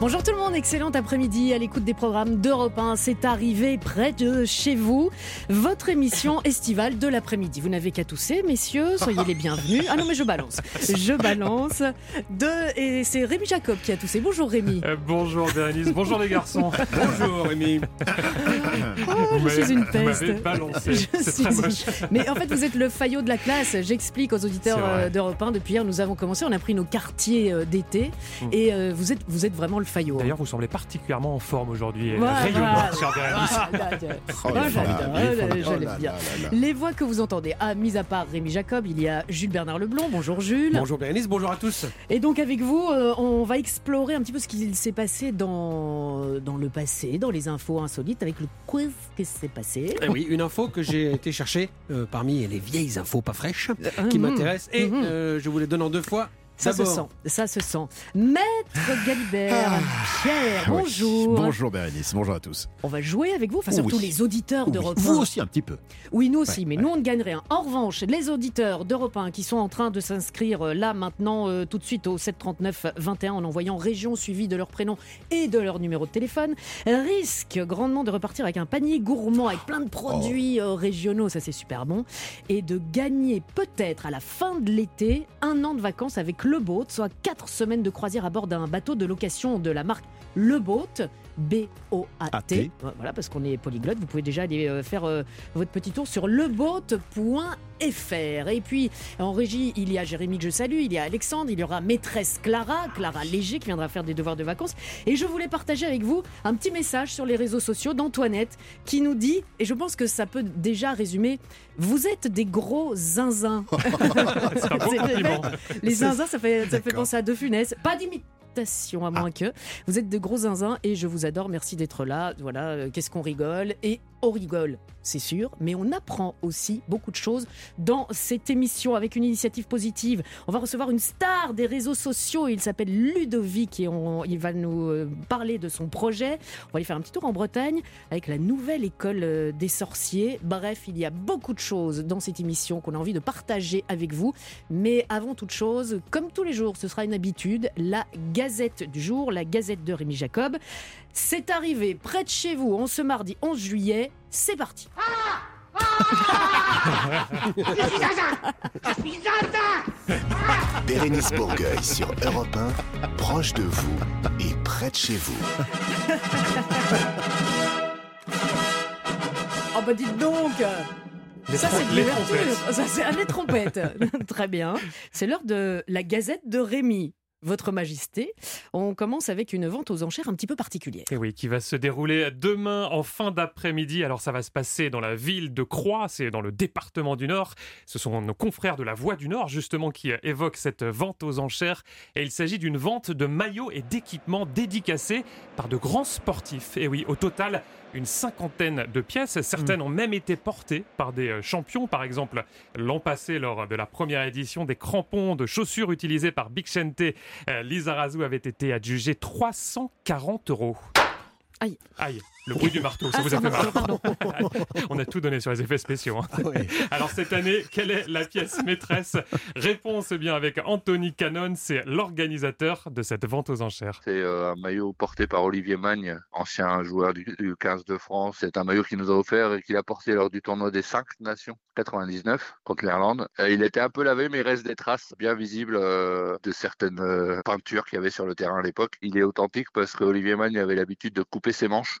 Bonjour tout le monde, excellent après-midi à l'écoute des programmes d'Europe 1. C'est arrivé près de chez vous, votre émission estivale de l'après-midi. Vous n'avez qu'à tousser, messieurs, soyez les bienvenus. Ah non, mais je balance. Je balance. De... Et c'est Rémi Jacob qui a toussé. Bonjour Rémi. Euh, bonjour Bérénice, bonjour les garçons. bonjour Rémi. Oh, je suis une peste. Vous balancé. Très moche. Mais en fait, vous êtes le faillot de la classe. J'explique aux auditeurs euh, d'Europe 1. Depuis hier, nous avons commencé. On a pris nos quartiers euh, d'été. Mm. Et vous, êtes, vous êtes vraiment le D'ailleurs, vous semblez particulièrement en forme aujourd'hui. Bien. Les voix que vous entendez, ah, mis à part Rémi Jacob, il y a Jules Bernard Leblond. Bonjour Jules. Bonjour Bérénice, bonjour à tous. Et donc avec vous, euh, on va explorer un petit peu ce qu'il s'est passé dans, dans le passé, dans les infos insolites, avec le quiz qui s'est passé. Eh oui, une info que j'ai été chercher euh, parmi les vieilles infos pas fraîches qui mhm. m'intéressent. Et mhm. euh, je vous les donne en deux fois. Ça se sent, ça se sent. Maître Galibert, ah. Pierre, bonjour. Bonjour Bérénice, bonjour à tous. On va jouer avec vous, enfin surtout les auditeurs d'Europe 1. Vous aussi un petit peu. Oui, nous aussi, mais nous on ne gagne rien. En revanche, les auditeurs d'Europe 1 qui sont en train de s'inscrire euh, là maintenant euh, tout de suite au 739 21 en envoyant région suivie de leur prénom et de leur numéro de téléphone, risquent grandement de repartir avec un panier gourmand avec plein de produits euh, régionaux, ça c'est super bon, et de gagner peut-être à la fin de l'été un an de vacances avec le Boat, soit 4 semaines de croisière à bord d'un bateau de location de la marque Le Boat. B-O-A-T. Voilà, parce qu'on est polyglotte. Vous pouvez déjà aller euh, faire euh, votre petit tour sur leboat.fr. Et puis, en régie, il y a Jérémy que je salue, il y a Alexandre, il y aura maîtresse Clara, Clara Léger, qui viendra faire des devoirs de vacances. Et je voulais partager avec vous un petit message sur les réseaux sociaux d'Antoinette qui nous dit, et je pense que ça peut déjà résumer, vous êtes des gros zinzins. les zinzins, ça fait, ça fait penser à deux Funès. Pas d'imitation à moins que. Vous êtes de gros zinzins et je vous adore. Merci d'être là. Voilà, euh, qu'est-ce qu'on rigole. Et on rigole, c'est sûr, mais on apprend aussi beaucoup de choses dans cette émission avec une initiative positive. On va recevoir une star des réseaux sociaux. Il s'appelle Ludovic et il va nous euh, parler de son projet. On va aller faire un petit tour en Bretagne avec la nouvelle école euh, des sorciers. Bref, il y a beaucoup de choses dans cette émission qu'on a envie de partager avec vous. Mais avant toute chose, comme tous les jours, ce sera une habitude, la Gazette du jour, la Gazette de Rémi Jacob. C'est arrivé près de chez vous en ce mardi 11 juillet. C'est parti. Bérénice Bourgueil sur Europe 1, proche de vous et près de chez vous. Oh bah dites donc ça c'est de l'ouverture, ça c'est les trompettes. Très bien. C'est l'heure de la Gazette de Rémi. Votre Majesté. On commence avec une vente aux enchères un petit peu particulière. Et oui, qui va se dérouler demain en fin d'après-midi. Alors ça va se passer dans la ville de Croix, c'est dans le département du Nord. Ce sont nos confrères de la Voix du Nord justement qui évoquent cette vente aux enchères. Et il s'agit d'une vente de maillots et d'équipements dédicacés par de grands sportifs. Et oui, au total, une cinquantaine de pièces. Certaines mm. ont même été portées par des euh, champions. Par exemple, l'an passé, lors de la première édition, des crampons de chaussures utilisés par Big Chente, euh, Lizarazu avait été adjugé 340 euros. Aïe. Aïe. Le bruit du marteau, ça ah, vous a fait mal. On a tout donné sur les effets spéciaux. Hein. Ah Alors cette année, quelle est la pièce maîtresse? Réponse bien avec Anthony Cannon, c'est l'organisateur de cette vente aux enchères. C'est euh, un maillot porté par Olivier Magne, ancien joueur du, 15 de France. C'est un maillot qu'il nous a offert et qu'il a porté lors du tournoi des 5 nations 99 contre l'Irlande. Euh, il était un peu lavé, mais il reste des traces bien visibles euh, de certaines peintures qu'il y avait sur le terrain à l'époque. Il est authentique parce qu'Olivier Magne avait l'habitude de couper ses manches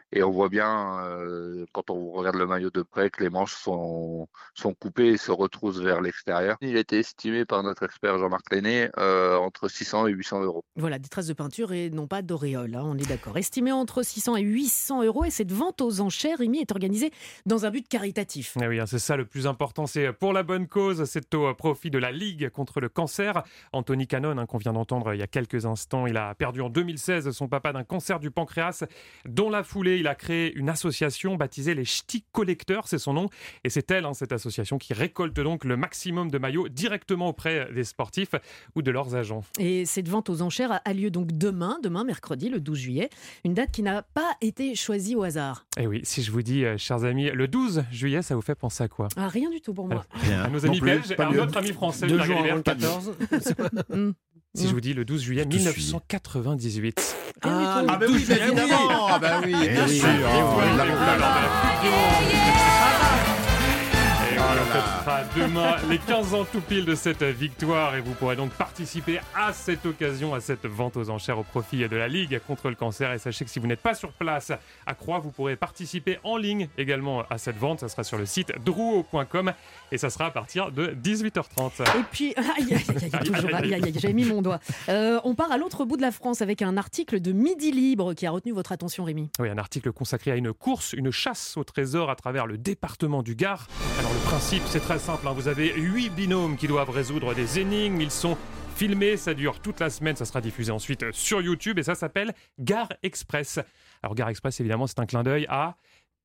et on voit bien, euh, quand on regarde le maillot de près, que les manches sont, sont coupées et se retroussent vers l'extérieur. Il était estimé par notre expert Jean-Marc Lenné euh, entre 600 et 800 euros. Voilà, des traces de peinture et non pas d'auréole, hein, on est d'accord. Estimé entre 600 et 800 euros. Et cette vente aux enchères, Rémi, est organisée dans un but caritatif. Eh oui, hein, c'est ça le plus important. C'est pour la bonne cause. C'est au profit de la Ligue contre le cancer. Anthony Cannon, hein, qu'on vient d'entendre il y a quelques instants, il a perdu en 2016 son papa d'un cancer du pancréas, dont la foulée il a créé une association baptisée les Ch'ti Collecteurs, c'est son nom. Et c'est elle, hein, cette association, qui récolte donc le maximum de maillots directement auprès des sportifs ou de leurs agents. Et cette vente aux enchères a lieu donc demain, demain mercredi, le 12 juillet. Une date qui n'a pas été choisie au hasard. Et eh oui, si je vous dis, euh, chers amis, le 12 juillet, ça vous fait penser à quoi? Ah, Rien du tout pour moi. À nos amis belges et à notre ami français. Deux jours avant le 14. Si je vous dis le 12 juillet 1998. Ah, ah bah oui, évidemment. Ah bah oui, bien sûr on fêtera demain les 15 ans tout pile de cette victoire et vous pourrez donc participer à cette occasion, à cette vente aux enchères au profit de la Ligue contre le cancer. Et sachez que si vous n'êtes pas sur place à Croix, vous pourrez participer en ligne également à cette vente. Ça sera sur le site drouot.com et ça sera à partir de 18h30. Et puis, j'avais mis mon doigt. Euh, on part à l'autre bout de la France avec un article de Midi Libre qui a retenu votre attention, Rémi. Oui, un article consacré à une course, une chasse au trésor à travers le département du Gard. Alors, le principe, c'est très simple. Hein. Vous avez huit binômes qui doivent résoudre des énigmes. Ils sont filmés, ça dure toute la semaine, ça sera diffusé ensuite sur YouTube et ça s'appelle Gare Express. Alors Gare Express, évidemment, c'est un clin d'œil à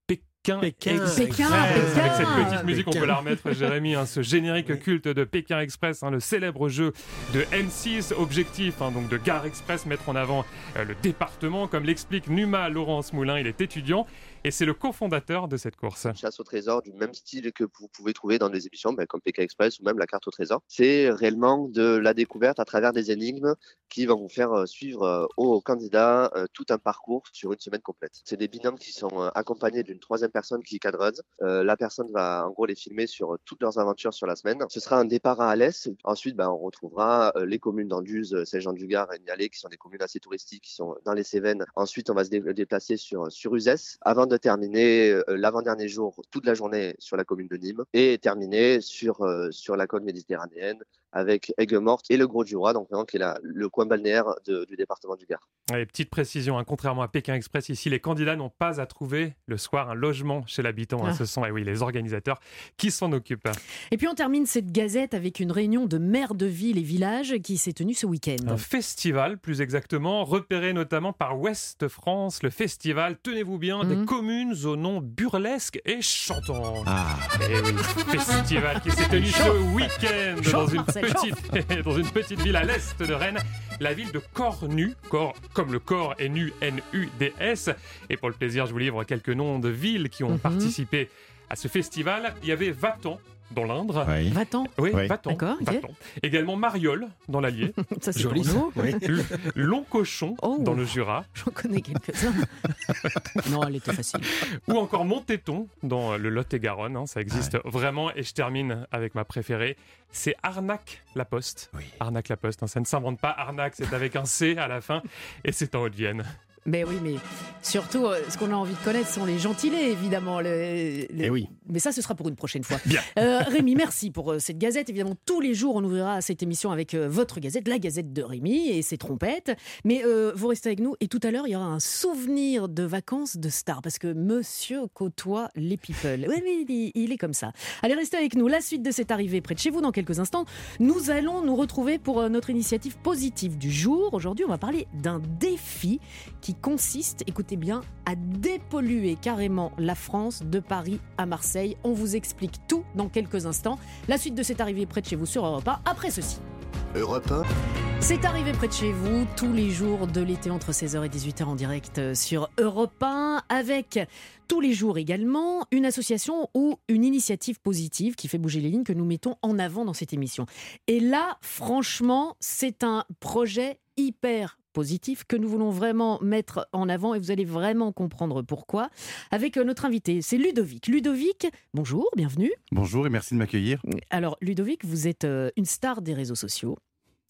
Pékin, Pékin, Pékin, Avec cette petite musique, on peut la remettre, Jérémy, hein, ce générique culte de Pékin Express, hein, le célèbre jeu de M6. Objectif hein, donc de Gare Express, mettre en avant euh, le département, comme l'explique Numa Laurence Moulin. Il est étudiant et c'est le cofondateur de cette course. Chasse au trésor du même style que vous pouvez trouver dans des émissions ben, comme Pékin Express ou même la carte au trésor. C'est réellement de la découverte à travers des énigmes qui vont vous faire euh, suivre euh, aux candidats euh, tout un parcours sur une semaine complète. C'est des binômes qui sont accompagnés d'une troisième personne qui cadreuse. la personne va en gros les filmer sur toutes leurs aventures sur la semaine. Ce sera un départ à Alès. Ensuite, ben, on retrouvera les communes d'Anduze, Saint-Jean-du-Gard et Nialé qui sont des communes assez touristiques qui sont dans les Cévennes. Ensuite, on va se déplacer sur, sur Uzès avant de terminer euh, l'avant-dernier jour toute la journée sur la commune de Nîmes et terminer sur, euh, sur la côte méditerranéenne avec Aigues-Mortes et le Gros du Roi, donc qui est le coin balnéaire du département du Gard. petite précision, hein, contrairement à Pékin Express, ici les candidats n'ont pas à trouver le soir un logement chez l'habitant. Hein. Ah. ce sont et eh oui, les organisateurs qui s'en occupent. Et puis on termine cette gazette avec une réunion de maires de villes et villages qui s'est tenue ce week-end. Un festival, plus exactement, repéré notamment par Ouest France, le festival, tenez-vous bien, des mhm. communes au nom burlesque et chantant. Ah. Et eh oui, festival qui s'est tenu ce week-end dans une dans une petite ville à l'est de Rennes, la ville de Cornu. Corps, comme le corps est nu, N-U-D-S. Et pour le plaisir, je vous livre quelques noms de villes qui ont mhm. participé à ce festival. Il y avait Vatan, dans l'Indre. Oui. Va-t'en Oui, va-t'en. D'accord. Également Mariol dans l'Allier. ça c'est joli. Ça. Oui. Long Cochon oh. dans le Jura. J'en connais quelques-uns. non, elle était facile. Ou encore Montéton dans le Lot-et-Garonne. Hein, ça existe vraiment. Et je termine avec ma préférée. C'est Arnac la Poste. Oui. Arnac la Poste. Hein, ça ne s'invente pas. Arnac, c'est avec un C à la fin. Et c'est en Haute-Vienne. Mais oui, mais surtout, euh, ce qu'on a envie de connaître sont les gentilés, évidemment. Les, eh oui. Mais ça, ce sera pour une prochaine fois. Bien. Euh, Rémi, merci pour euh, cette gazette. Évidemment, tous les jours, on ouvrira cette émission avec votre gazette, la gazette de Rémi et ses trompettes. Mais vous restez avec nous. Et tout à l'heure, il y aura un souvenir de vacances de star, parce que monsieur côtoie les people. Oui, oui, il est comme ça. Allez, restez avec nous. La suite de cette arrivée près de chez vous dans quelques instants. Nous allons nous retrouver pour notre initiative positive du jour. Aujourd'hui, on va parler d'un défi qui consiste, écoutez bien, à dépolluer carrément la France de Paris à Marseille. On vous explique tout dans quelques instants. La suite de cette arrivée près de chez vous sur Europe 1 après ceci. Europe 1. C'est arrivé près de chez vous tous les jours de l'été entre 16h et 18h en direct sur Europe 1 avec tous les jours également une association ou une initiative positive qui fait bouger les lignes que nous mettons en avant dans cette émission. Et là, franchement, c'est un projet hyper positif que nous voulons vraiment mettre en avant et vous allez vraiment comprendre pourquoi avec euh, notre invité. C'est Ludovic. Ludovic, bonjour, bienvenue. Bonjour et merci de m'accueillir. Alors Ludovic, vous êtes euh, une star des réseaux sociaux.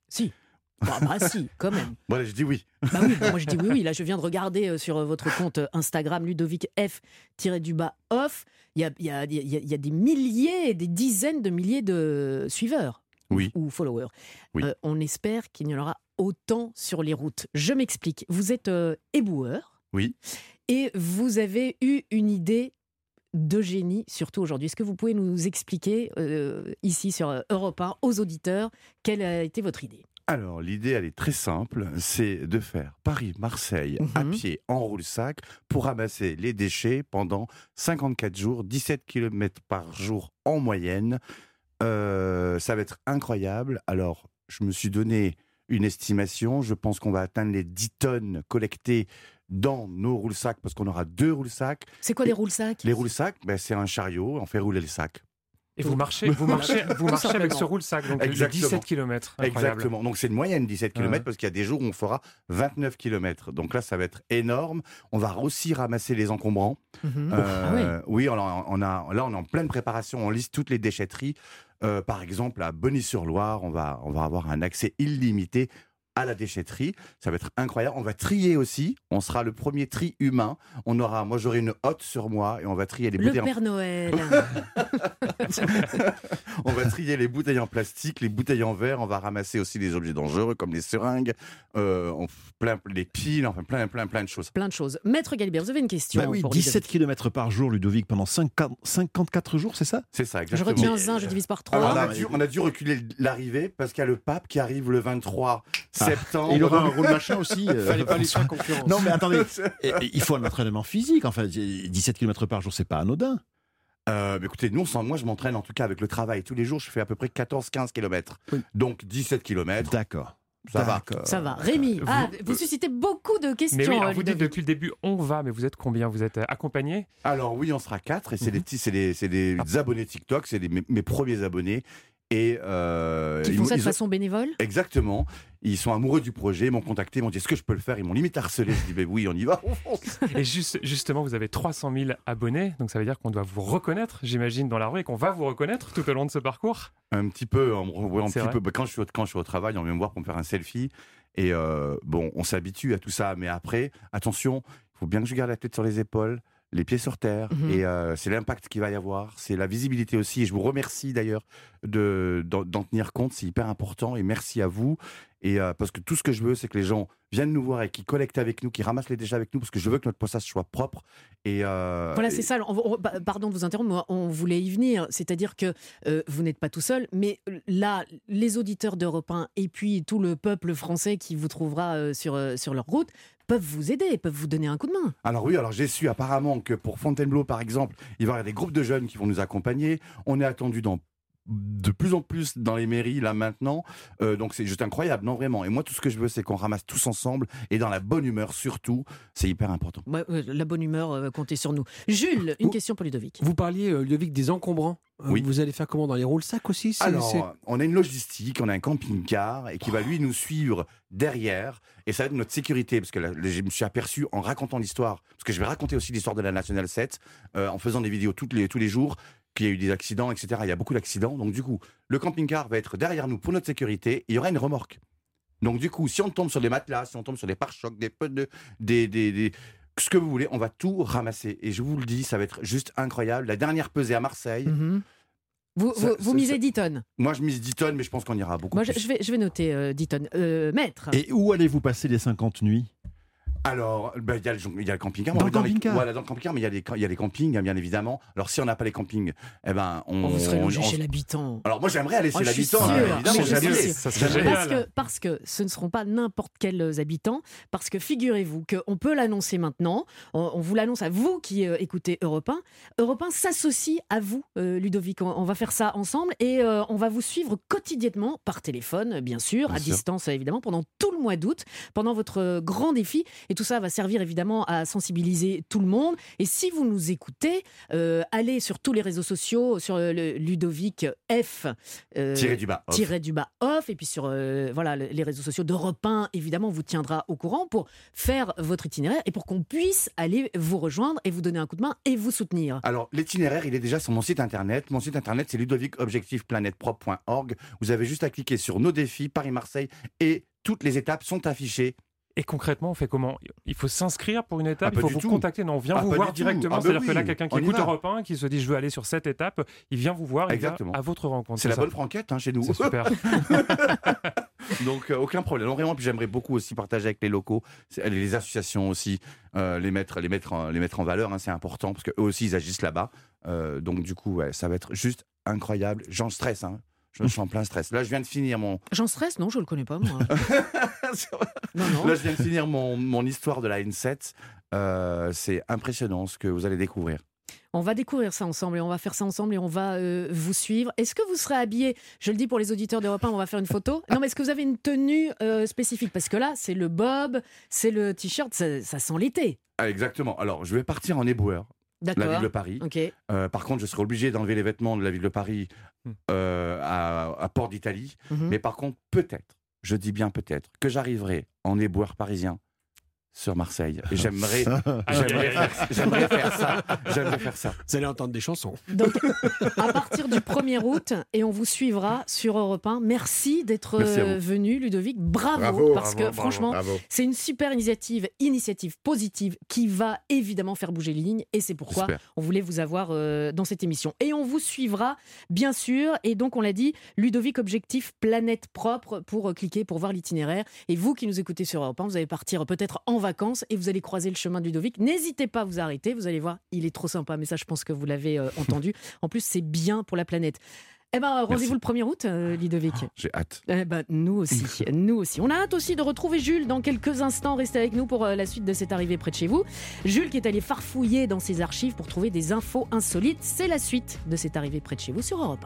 Si. Bah, bah si, quand même. Voilà, je dis oui. Bah oui, moi je dis oui, oui. Là, je viens de regarder euh, sur votre compte Instagram Ludovic F-du-bas off. Il y a, y, a, y a, des milliers, des dizaines de milliers de suiveurs. Oui. Ou, followers. Oui. on espère qu'il y en aura autant sur les routes. Je m'explique. Vous êtes euh, éboueur. Oui. Et vous avez eu une idée de génie, surtout aujourd'hui. Est-ce que vous pouvez nous expliquer, euh, ici sur Europe 1, aux auditeurs, quelle a été votre idée? Alors, l'idée, elle est très simple. C'est de faire Paris-Marseille à Mhm. pied en roule-sac pour ramasser les déchets pendant 54 jours, 17 km par jour en moyenne. Euh, ça va être incroyable. Alors, je me suis donné une estimation. Je pense qu'on va atteindre les 10 tonnes collectées dans nos roule-sacs parce qu'on aura deux roule-sacs. C'est quoi les roule-sacs? Les roule-sacs, ben, c'est un chariot, on fait rouler les sacs. Et vous marchez, vous marchez, vous marchez avec ce roule-sac, donc de Exactement. 17 km. Incroyable. Exactement. Donc c'est une moyenne 17 km Ouais. parce qu'il y a des jours où on fera 29 km. Donc là, ça va être énorme. On va aussi ramasser les encombrants. Mhm. Euh, Oui, on a, on a- là, on est en pleine préparation. On liste toutes les déchetteries. Euh, par exemple, à Bonny-sur-Loire, on va, on va avoir un accès illimité à la déchetterie. Ça va être incroyable. On va trier aussi. On sera le premier tri humain. On aura, moi, j'aurai une hotte sur moi et on va trier les Le bouteilles. en- Père Noël. On va trier les bouteilles en plastique, les bouteilles en verre. On va ramasser aussi des objets dangereux comme les seringues, euh, on- plein, les piles, enfin plein, plein, plein de choses. Plein de choses. Maître Galibert, vous avez une question Bah oui, pour 17 km par jour, Ludovic, pendant 50 54 jours, c'est ça? C'est ça, Je exactement. retiens un, je divise par trois. Alors, on, Ah, a mais- dû, on a dû reculer l'arrivée parce qu'il y a le pape qui arrive le 23 septembre. Et il aura un rôle machin aussi. euh, Fallait pas concurrence. Non, mais attendez, il faut un entraînement physique. Enfin, 17 km par jour, c'est pas anodin. Euh, écoutez, nous, s'en- moi, je m'entraîne en tout cas avec le travail. Tous les jours, je fais à peu près 14-15 km. Oui. Donc 17 km, D'accord. ça va. Ça va. Rémi, Vous- ah, vous suscitez beaucoup de questions. Mais oui, alors euh, vous dites depuis le début, on va, mais vous êtes combien? Vous êtes euh, accompagné? Alors oui, on sera quatre et c'est des petits, c'est des, c'est des abonnés TikTok, c'est mes premiers abonnés et euh, Qui ils font ça de ils ont- façon bénévole exactement. Ils sont amoureux du projet, ils m'ont contacté, ils m'ont dit est-ce que je peux le faire? Ils m'ont limite harcelé. Je dis ben oui, on y va. on fonce. Et juste, justement, vous avez 300 000 abonnés, donc ça veut dire qu'on doit vous reconnaître, j'imagine, dans la rue, et qu'on va vous reconnaître tout au long de ce parcours? un petit peu, un petit peu. bah, Quand je suis au, quand je suis au travail, on vient me voir pour me faire un selfie et euh, bon, on s'habitue à tout ça, mais après, attention, il faut bien que je garde la tête sur les épaules. Les pieds sur terre, Mhm. et euh, c'est l'impact qu'il va y avoir, c'est la visibilité aussi. Et je vous remercie d'ailleurs de- d'en d'en tenir compte, c'est hyper important. Et merci à vous. Et euh, parce que tout ce que je veux, c'est que les gens viennent nous voir et qui collectent avec nous, qui ramassent les déchets avec nous, parce que je veux que notre passage soit propre. Et euh, Voilà, et- c'est ça. On- on- bah, pardon de vous interrompre, mais on voulait y venir. C'est-à-dire que euh, vous n'êtes pas tout seul, mais là, les auditeurs d'Europe 1 et puis tout le peuple français qui vous trouvera sur, sur leur route peuvent vous aider, peuvent vous donner un coup de main. Alors oui, alors j'ai su apparemment que pour Fontainebleau, par exemple, il va y avoir des groupes de jeunes qui vont nous accompagner. On est attendu dans de plus en plus dans les mairies là maintenant, Euh, donc c'est juste incroyable, non vraiment. Et moi tout ce que je veux c'est qu'on ramasse tous ensemble et dans la bonne humeur surtout, c'est hyper important. Ouais, ouais, la bonne humeur, euh, comptez sur nous. Jules, une Vous- question pour Ludovic. Vous parliez, euh, Ludovic, des encombrants. Euh, Oui. Vous allez faire comment dans les rôles? Sacs aussi c'est- Alors, c'est- on a une logistique, on a un camping-car et qui va lui nous suivre derrière. Et ça va être notre sécurité, parce que là, je me suis aperçu en racontant l'histoire, parce que je vais raconter aussi l'histoire de la National 7, euh, en faisant des vidéos toutes les, tous les jours, qu'il y a eu des accidents, etc. Il y a beaucoup d'accidents. Donc du coup, le camping-car va être derrière nous pour notre sécurité. Et il y aura une remorque. Donc du coup, si on tombe sur des matelas, si on tombe sur des pare-chocs, des pneus, des, des, des- ce que vous voulez, on va tout ramasser. Et je vous le dis, ça va être juste incroyable. La dernière pesée à Marseille, Mhm. Vous, Ça- vous, vous ça- misez ça- 10 tonnes. moi je mise 10 tonnes, mais je pense qu'on ira beaucoup Moi, je, plus. je vais, je vais noter euh, 10 tonnes. Euh, maître, Et où allez-vous passer les 50 nuits? Alors, ben, il y, a le- il y a le camping-car. Dans On le les- camping-car Voilà, dans le camping-car, mais il y, a les, il y a les campings, hein, bien évidemment. Alors, si on n'a pas les campings, eh ben, on. on vous serez logé on- chez l'habitant. Alors, moi, j'aimerais aller chez Oh, suis l'habitant, hein, je évidemment. sûre. Ça serait. Parce que, parce que ce ne seront pas n'importe quels habitants, parce que figurez-vous qu'on peut l'annoncer maintenant, on, on vous l'annonce à vous qui euh, écoutez Europe 1. Europe 1 s'associe à vous, euh, Ludovic. On, on va faire ça ensemble et euh, on va vous suivre quotidiennement par téléphone, bien sûr, Bien à sûr. distance évidemment, pendant tout le mois d'août, pendant votre euh, grand défi. Et tout ça va servir évidemment à sensibiliser tout le monde. Et si vous nous écoutez, euh, allez sur tous les réseaux sociaux, sur euh, le Ludovic F. euh, Tiré du bas. off. tiré du bas off et puis sur euh, voilà le- les réseaux sociaux d'Europe 1 évidemment on vous tiendra au courant pour faire votre itinéraire et pour qu'on puisse aller vous rejoindre et vous donner un coup de main et vous soutenir. Alors, l'itinéraire, il est déjà sur mon site internet. Mon site internet, c'est ludovicobjectifplanetepropre.org. Vous avez juste à cliquer sur nos défis, Paris-Marseille, et toutes les étapes sont affichées. Et concrètement, on fait comment? Il faut s'inscrire pour une étape, Ah, il faut vous tout. contacter. Non, on vient Ah, vous voir tout. directement. Ah, C'est-à-dire que là, quelqu'un qui écoute. Europe 1, qui se dit je veux aller sur cette étape, il vient vous voir, il vient Exactement. à votre rencontre. C'est la ça bonne franquette hein, chez nous. C'est super. Donc, euh, aucun problème. Non, vraiment, puis j'aimerais beaucoup aussi partager avec les locaux, les associations aussi, euh, les, mettre, les, mettre en, les mettre en valeur, hein, c'est important, parce qu'eux aussi, ils agissent là-bas. Euh, donc, du coup, ouais, ça va être juste incroyable. J'en stresse, hein. Je suis en plein stress. Là, je viens de finir mon. J'en stresse? Non, je le connais pas, moi. non, non. Là, je viens de finir mon, mon histoire de la N7. Euh, c'est impressionnant ce que vous allez découvrir. On va découvrir ça ensemble et on va faire ça ensemble et on va euh, vous suivre. Est-ce que vous serez habillé Je le dis pour les auditeurs d'Europe 1, on va faire une photo. Non, mais est-ce que vous avez une tenue euh, spécifique? Parce que là, c'est le bob, c'est le t-shirt, ça, ça sent l'été. Ah, exactement. Alors, je vais partir en éboueur, la ville de Paris. Euh, par contre, je serai obligé d'enlever les vêtements de la ville de Paris Hmm. euh, à, à Port d'Italie. Mhm. Mais par contre, peut-être, je dis bien peut-être, que j'arriverai en éboueur parisien sur Marseille. J'aimerais, j'aimerais, faire, j'aimerais faire ça. J'aimerais faire ça. Vous allez entendre des chansons. Donc, à partir du 1er août, et on vous suivra sur Europe 1. Merci d'être Merci euh, venu, Ludovic. Bravo, Bravo, parce bravo, que bravo. franchement, Bravo. c'est une super initiative, initiative positive qui va évidemment faire bouger les lignes. Et c'est pourquoi J'espère. on voulait vous avoir euh, dans cette émission. Et on vous suivra, bien sûr. Et donc, on l'a dit, Ludovic Objectif Planète Propre pour euh, cliquer, pour voir l'itinéraire. Et vous qui nous écoutez sur Europe 1, vous allez partir peut-être en vacances et vous allez croiser le chemin de Ludovic. N'hésitez pas à vous arrêter. Vous allez voir, il est trop sympa. Mais ça, je pense que vous l'avez euh, entendu. En plus, c'est bien pour la planète. Eh ben, rendez-vous le 1er août, euh, Ludovic. J'ai hâte. Eh ben, nous aussi, nous aussi. On a hâte aussi de retrouver Jules dans quelques instants. Restez avec nous pour euh, la suite de cette arrivée près de chez vous. Jules qui est allé farfouiller dans ses archives pour trouver des infos insolites. C'est la suite de cette arrivée près de chez vous sur Europe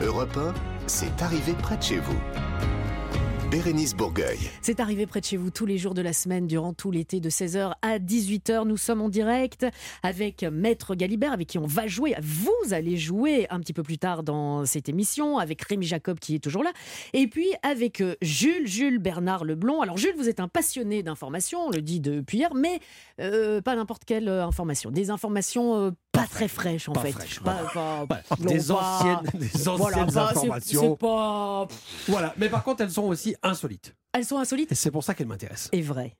1. Europe 1, c'est arrivé près de chez vous. Bérénice Bourgueil. C'est arrivé près de chez vous tous les jours de la semaine, durant tout l'été, de 16h à 18h. Nous sommes en direct avec Maître Galibert, avec qui on va jouer. Vous allez jouer un petit peu plus tard dans cette émission, avec Rémi Jacob qui est toujours là. Et puis avec euh, Jules, Jules Bernard Leblond. Alors Jules, vous êtes un passionné d'informations, on le dit depuis hier, mais euh, pas n'importe quelle euh, information. Des informations pas, très fraîches en Pas fait. fraîches, Pas- pas- non, Des pas- anciennes, des anciennes Voilà, pas- informations. Pas... Voilà. Mais par contre, elles sont aussi insolites. Elles sont insolites c'est pour ça qu'elles m'intéressent. et vraies.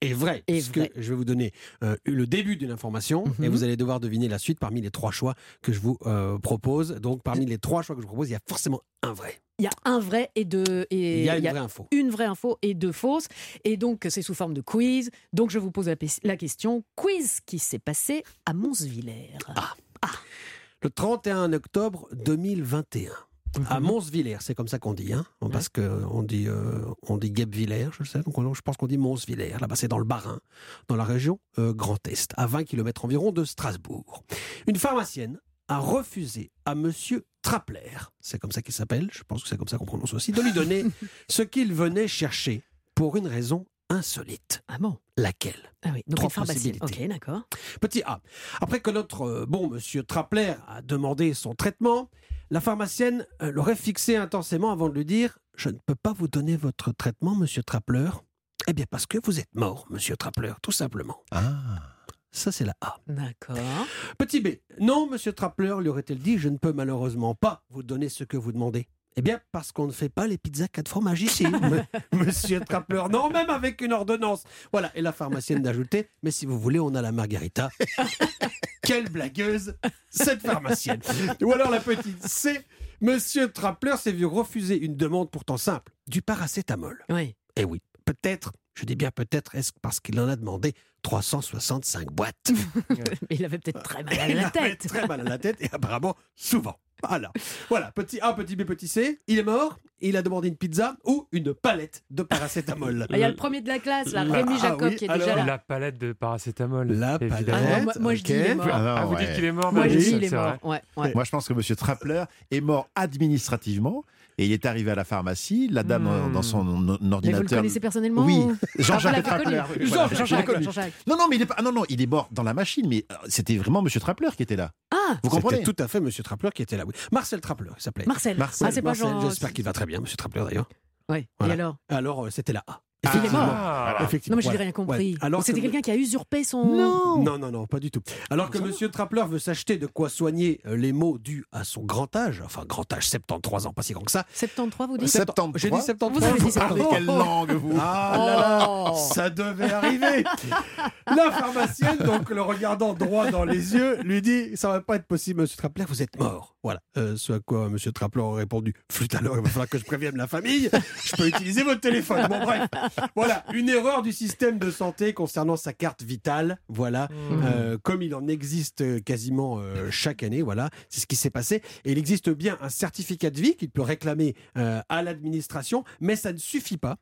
Et vrai. Et parce vrai. que je vais vous donner euh, le début d'une information Mhm. et vous allez devoir deviner la suite parmi les trois choix que je vous euh, propose. Donc, parmi les trois choix que je vous propose, il y a forcément un vrai. Il y a un vrai et deux... Et Il y a une vraie info. une vraie info et deux fausses. Et donc, c'est sous forme de quiz. Donc, je vous pose la, question. Quiz qui s'est passé à Monsvillers. Le 31 octobre 2021. À Monsvillers, c'est comme ça qu'on dit, hein parce qu'on dit, euh, on dit Guebwiller, je sais, donc on- je pense qu'on dit Monsvillers. Là-bas, c'est dans le Bas-Rhin, dans la région euh, Grand Est, à 20 km environ de Strasbourg. Une pharmacienne a refusé à Monsieur Trappler, c'est comme ça qu'il s'appelle, je pense que c'est comme ça qu'on prononce aussi, de lui donner ce qu'il venait chercher pour une raison insolite. Ah bon? Laquelle? Ah oui, donc Trois possibilités. Ok, d'accord. Petit A. Après que notre euh, bon monsieur Trappler a demandé son traitement, la pharmacienne euh, l'aurait fixé intensément avant de lui dire Je ne peux pas vous donner votre traitement, monsieur Trappler. Eh bien, parce que vous êtes mort, monsieur Trappler, tout simplement. Ah. Ça, c'est la A. D'accord. Petit B. Non, monsieur Trappler, lui aurait-elle dit Je ne peux malheureusement pas vous donner ce que vous demandez. Eh bien, parce qu'on ne fait pas les pizzas 4 fromages ici, monsieur Trappler. Non, même avec une ordonnance. Voilà. Et la pharmacienne d'ajouter Mais si vous voulez, on a la margarita. Quelle blagueuse, cette pharmacienne. Ou alors la petite C. Monsieur Trappler s'est vu refuser une demande pourtant simple du paracétamol. Oui. Eh oui, peut-être, je dis bien peut-être, est-ce parce qu'il en a demandé 365 boîtes? Mais il avait peut-être très mal à il la avait tête. Très mal à la tête et apparemment souvent. Voilà. Voilà, petit A, petit B, petit C. Il est mort, il a demandé une pizza ou une palette de paracétamol. Ah, Il y a le premier de la classe, là, La- Rémi ah Jacob, oui, qui est alors- déjà là. La palette de paracétamol. La évidemment. Ah non, palette. moi, je dis il est mort. Ah non, Ah, vous dites ouais. qu'il est mort Moi, bah je dis il est mort. Ouais, ouais. Moi, je pense que M. Trappler est mort administrativement et il est arrivé à la pharmacie. La dame, Hmm. dans- dans son o- Mais vous le ordinateur. connaissez personnellement Oui, ou- Jean-Jacques Ah, oui, voilà, Jean-. Non, non, mais il est pas. ah, non, non, il est mort dans la machine, mais euh, c'était vraiment M. Trappler qui était là. Ah, Vous comprenez C'était tout à fait Monsieur Trappler qui était là. Oui. Marcel Trappler, il s'appelait. Marcel. Marcel, Ah, c'est pas Marcel, Jean. J'espère qu'il va très bien, Monsieur Trappler d'ailleurs. Voilà. Et alors Alors, euh, c'était la A. Il est Effectivement. mort. Ah. Effectivement. Non, mais je n'ai Voilà. rien compris. Ouais. Alors C'était que- quelqu'un qui a usurpé son. Non Non, non, non, pas du tout. Alors que Monsieur Trappler veut s'acheter de quoi soigner euh, les maux dus à son grand âge, enfin grand âge, 73 ans, pas si grand que ça. 73, vous dites 73. J'ai dit 73. Vous avez dit Vous parlez 73. quelle langue, vous Ah là là, Oh. ça devait arriver. La pharmacienne, donc le regardant droit dans les yeux, lui dit Ça va pas être possible, monsieur Trappler, vous êtes mort. Voilà. Euh, ce à quoi monsieur Trappler a répondu Flûte alors, il va falloir que je prévienne la famille. Je peux utiliser votre téléphone. Bon, bref. Voilà, une erreur du système de santé concernant sa carte vitale. Voilà, Mmh. Euh, comme il en existe euh, quasiment euh, chaque année. Voilà, c'est ce qui s'est passé. Et il existe bien un certificat de vie qu'il peut réclamer euh, à l'administration, mais ça ne suffit pas.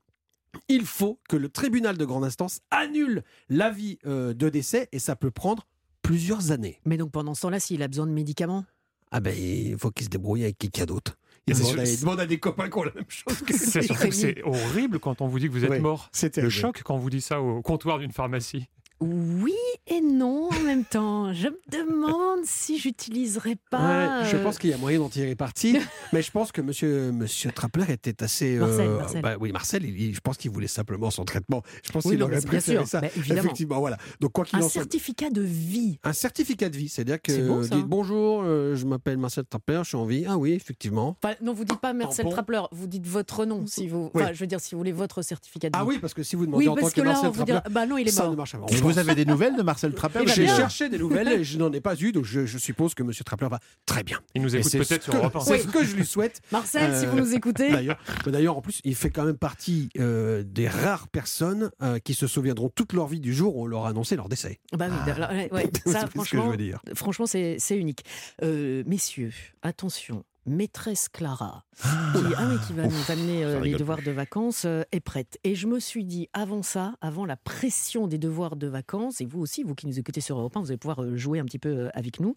Il faut que le tribunal de grande instance annule l'avis euh, de décès et ça peut prendre plusieurs années. Mais donc pendant ce temps-là, s'il a besoin de médicaments? Ah ben, il faut qu'il se débrouille avec quelqu'un d'autre. Il demande, à, il demande à des copains qui ont la même chose que C'est horrible quand on vous dit que vous êtes Ouais, mort. c'est Le choc quand on vous dit ça au comptoir d'une pharmacie. Oui et non en même temps. Je me demande si j'utiliserais pas. Ouais, je euh, pense qu'il y a moyen d'en tirer parti, mais je pense que monsieur, monsieur Trappler était assez. Marcel, Marcel. bah oui, Marcel, il- il- je pense qu'il voulait simplement son traitement. Je pense Oui, qu'il aurait préféré sûr, ça. bah. Effectivement, voilà. Donc, quoi qu'il un en soit. certificat de vie. Un certificat de vie, c'est-à-dire que ça. dites bonjour, euh, je m'appelle Marcel Trappler, je suis en vie. Ah oui, effectivement. Enfin, non, vous dites pas Marcel. Trappler, vous dites votre nom. Si vous, Oui. je veux dire, si vous voulez votre certificat de vie. Ah oui, parce que si vous demandez oui, en tant parce que, que là, Marcel on vous Trappler, bah non, il est ça mort. ne marche pas. Vous avez des nouvelles de Marcel Trapper Il va J'ai cherché des nouvelles et je n'en ai pas eu, donc je, je suppose que monsieur Trappler va très bien. Il nous écoute peut-être ce sur que- Europe 1. C'est ce que je lui souhaite. Marcel, si Euh, vous nous écoutez. D'ailleurs, mais d'ailleurs, en plus, il fait quand même partie euh, des rares personnes euh, qui se souviendront toute leur vie du jour où on leur a annoncé leur décès. Bah oui, alors, ouais, ouais, C'est ça, ce que je franchement, veux dire. franchement, c'est c'est unique. Euh, messieurs, attention. Maîtresse Clara, qui, ah oui, qui va nous amener euh, les devoirs de vacances, euh, est prête. Et je me suis dit, avant ça, avant la pression des devoirs de vacances, et vous aussi, vous qui nous écoutez sur Europe 1, vous allez pouvoir euh, jouer un petit peu avec nous,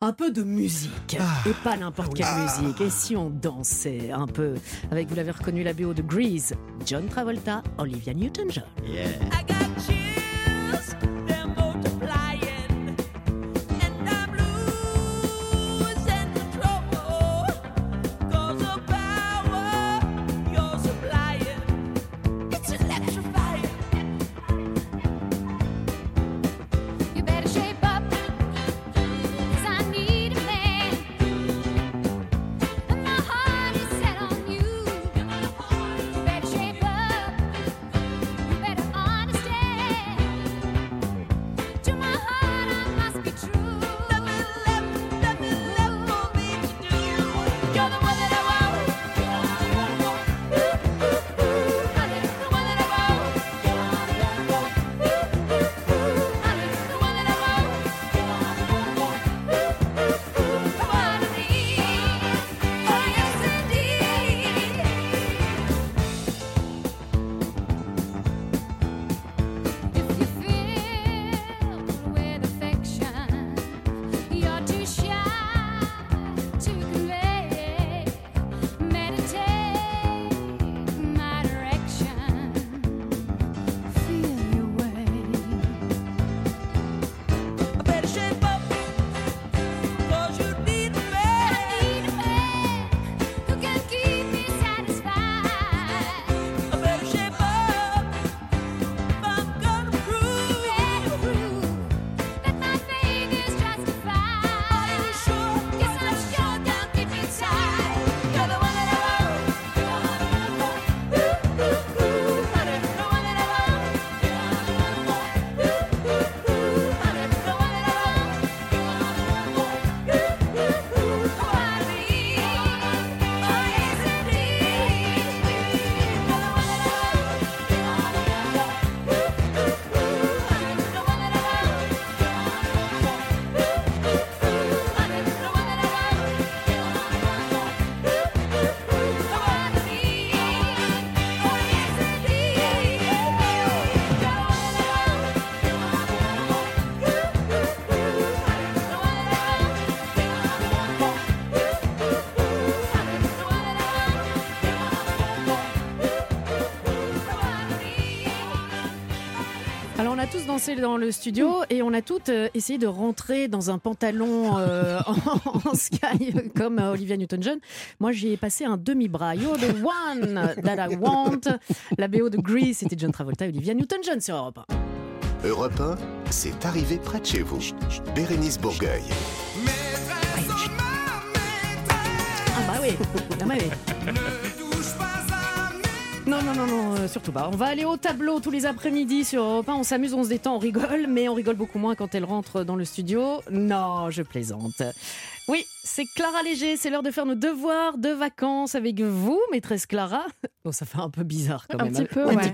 un peu de musique. Et pas n'importe quelle musique. Et si on dansait un peu? Avec, vous l'avez reconnu, la BO de Grease, John Travolta, Olivia Newton-John. I got chills, Dansé dans le studio et on a toutes euh, essayé de rentrer dans un pantalon euh, en, en sky comme euh, Olivia Newton-John. Moi j'y ai passé un demi-bras. You're the one that I want. La BO de Grease, c'était John Travolta et Olivia Newton-John sur Europe 1. Europe 1, c'est arrivé près de chez vous. Bérénice Bourgueil. Ah bah oui, Ah bah oui. Non, non, non, non, euh, surtout pas. On va aller au tableau tous les après-midi sur Europe 1. On s'amuse, on se détend, on rigole, mais on rigole beaucoup moins quand elle rentre dans le studio. Non, je plaisante. Oui, c'est Clara Léger, c'est l'heure de faire nos devoirs de vacances avec vous, maîtresse Clara. Bon, ça fait un peu bizarre quand Un même. petit peu, Oui, ouais.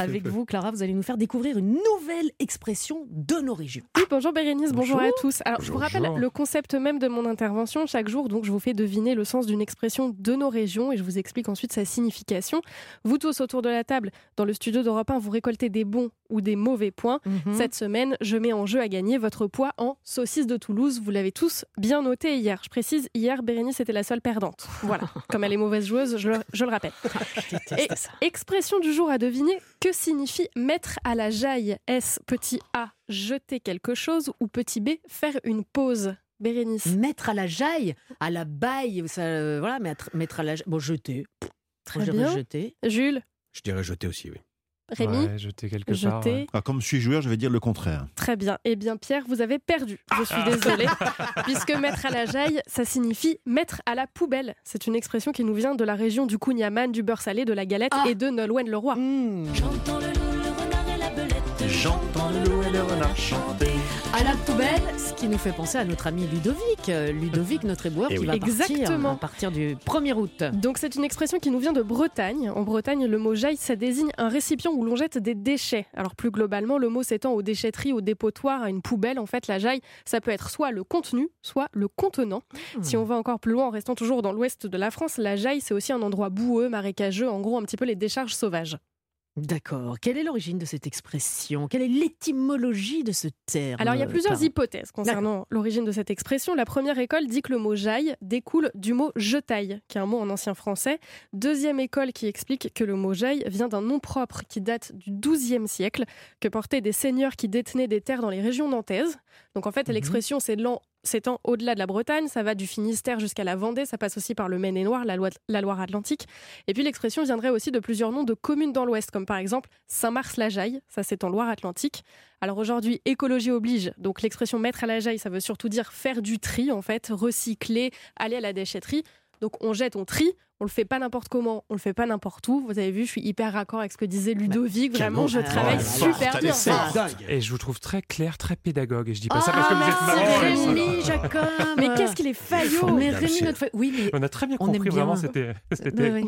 Avec vous, Clara, vous allez nous faire découvrir une nouvelle expression de nos régions. Oui, bonjour Bérénice, bonjour, Bonjour. à tous. Alors, je vous Bonjour. rappelle le concept même de mon intervention. Chaque jour, donc, je vous fais deviner le sens d'une expression de nos régions et je vous explique ensuite sa signification. Vous tous autour de la table, dans le studio d'Europe 1, vous récoltez des bons ou des mauvais points. Mhm. Cette semaine, je mets en jeu à gagner votre poids en saucisse de Toulouse. Vous l'avez tous bien noté hier. Je précise, hier, Bérénice était la seule perdante. Voilà, comme elle est mauvaise joueuse, je le, je le rappelle. Et ça. expression du jour à deviner, que signifie mettre à la jaille? Est-ce petit A, jeter quelque chose ou petit B, faire une pause? Bérénice. Mettre à la jaille, à la baille, ça, euh, voilà, mettre, mettre à la jaille. Bon, jeter. Très bien. jeter. Jules, Je dirais jeter aussi, oui. Rémi, Ouais, jeter quelque part. jeter. ouais. Ah, comme je suis joueur, je vais dire le contraire. Très bien. Eh bien, Pierre, vous avez perdu. Je suis désolée. puisque mettre à la jaille, ça signifie mettre à la poubelle. C'est une expression qui nous vient de la région du Kouniaman, du beurre salé, de la galette Ah. et de Nolwenn-le-Roi. Mmh. J'entends J'entends le loup et le renard chanter. À la poubelle, ce qui nous fait penser à notre ami Ludovic. Euh, Ludovic, notre éboueur, Eh qui oui. va partir Exactement. à partir du 1er août. Donc c'est une expression qui nous vient de Bretagne. En Bretagne, le mot jaille, ça désigne un récipient où l'on jette des déchets. Alors plus globalement, le mot s'étend aux déchetteries, aux dépotoirs, à une poubelle. En fait, la jaille, ça peut être soit le contenu, soit le contenant. Si on va encore plus loin, en restant toujours dans l'ouest de la France, la jaille, c'est aussi un endroit boueux, marécageux, en gros un petit peu les décharges sauvages. D'accord. Quelle est l'origine de cette expression? Quelle est l'étymologie de ce terme Alors il y a plusieurs hypothèses concernant l'origine de cette expression. La première école dit que le mot jaille découle du mot jetaille, qui est un mot en ancien français. Deuxième école qui explique que le mot jaille vient d'un nom propre qui date du XIIe siècle, que portaient des seigneurs qui détenaient des terres dans les régions nantaises. Donc en fait, Mhm. l'expression c'est l'an- s'étend au-delà de la Bretagne, ça va du Finistère jusqu'à la Vendée, ça passe aussi par le Maine-et-Loire, la, Loi- la Loire-Atlantique. Et puis l'expression viendrait aussi de plusieurs noms de communes dans l'Ouest, comme par exemple Saint-Mars-la-Jaille, ça c'est en Loire-Atlantique. Alors aujourd'hui, écologie oblige, donc l'expression mettre à la jaille, ça veut surtout dire faire du tri en fait, recycler, aller à la déchetterie. Donc on jette, on trie, on le fait pas n'importe comment, on le fait pas n'importe où. Vous avez vu, je suis hyper raccord avec ce que disait Ludovic, vraiment je Ah, travaille super bien. Ah, Et je vous trouve très clair, très pédagogue. Et je dis pas Ah, ça parce que vous êtes marrant. Rémi, Jacob Mais qu'est-ce qu'il est faillot Mais Rémi, notre fa- Oui, mais On a très bien compris, bien. vraiment, c'était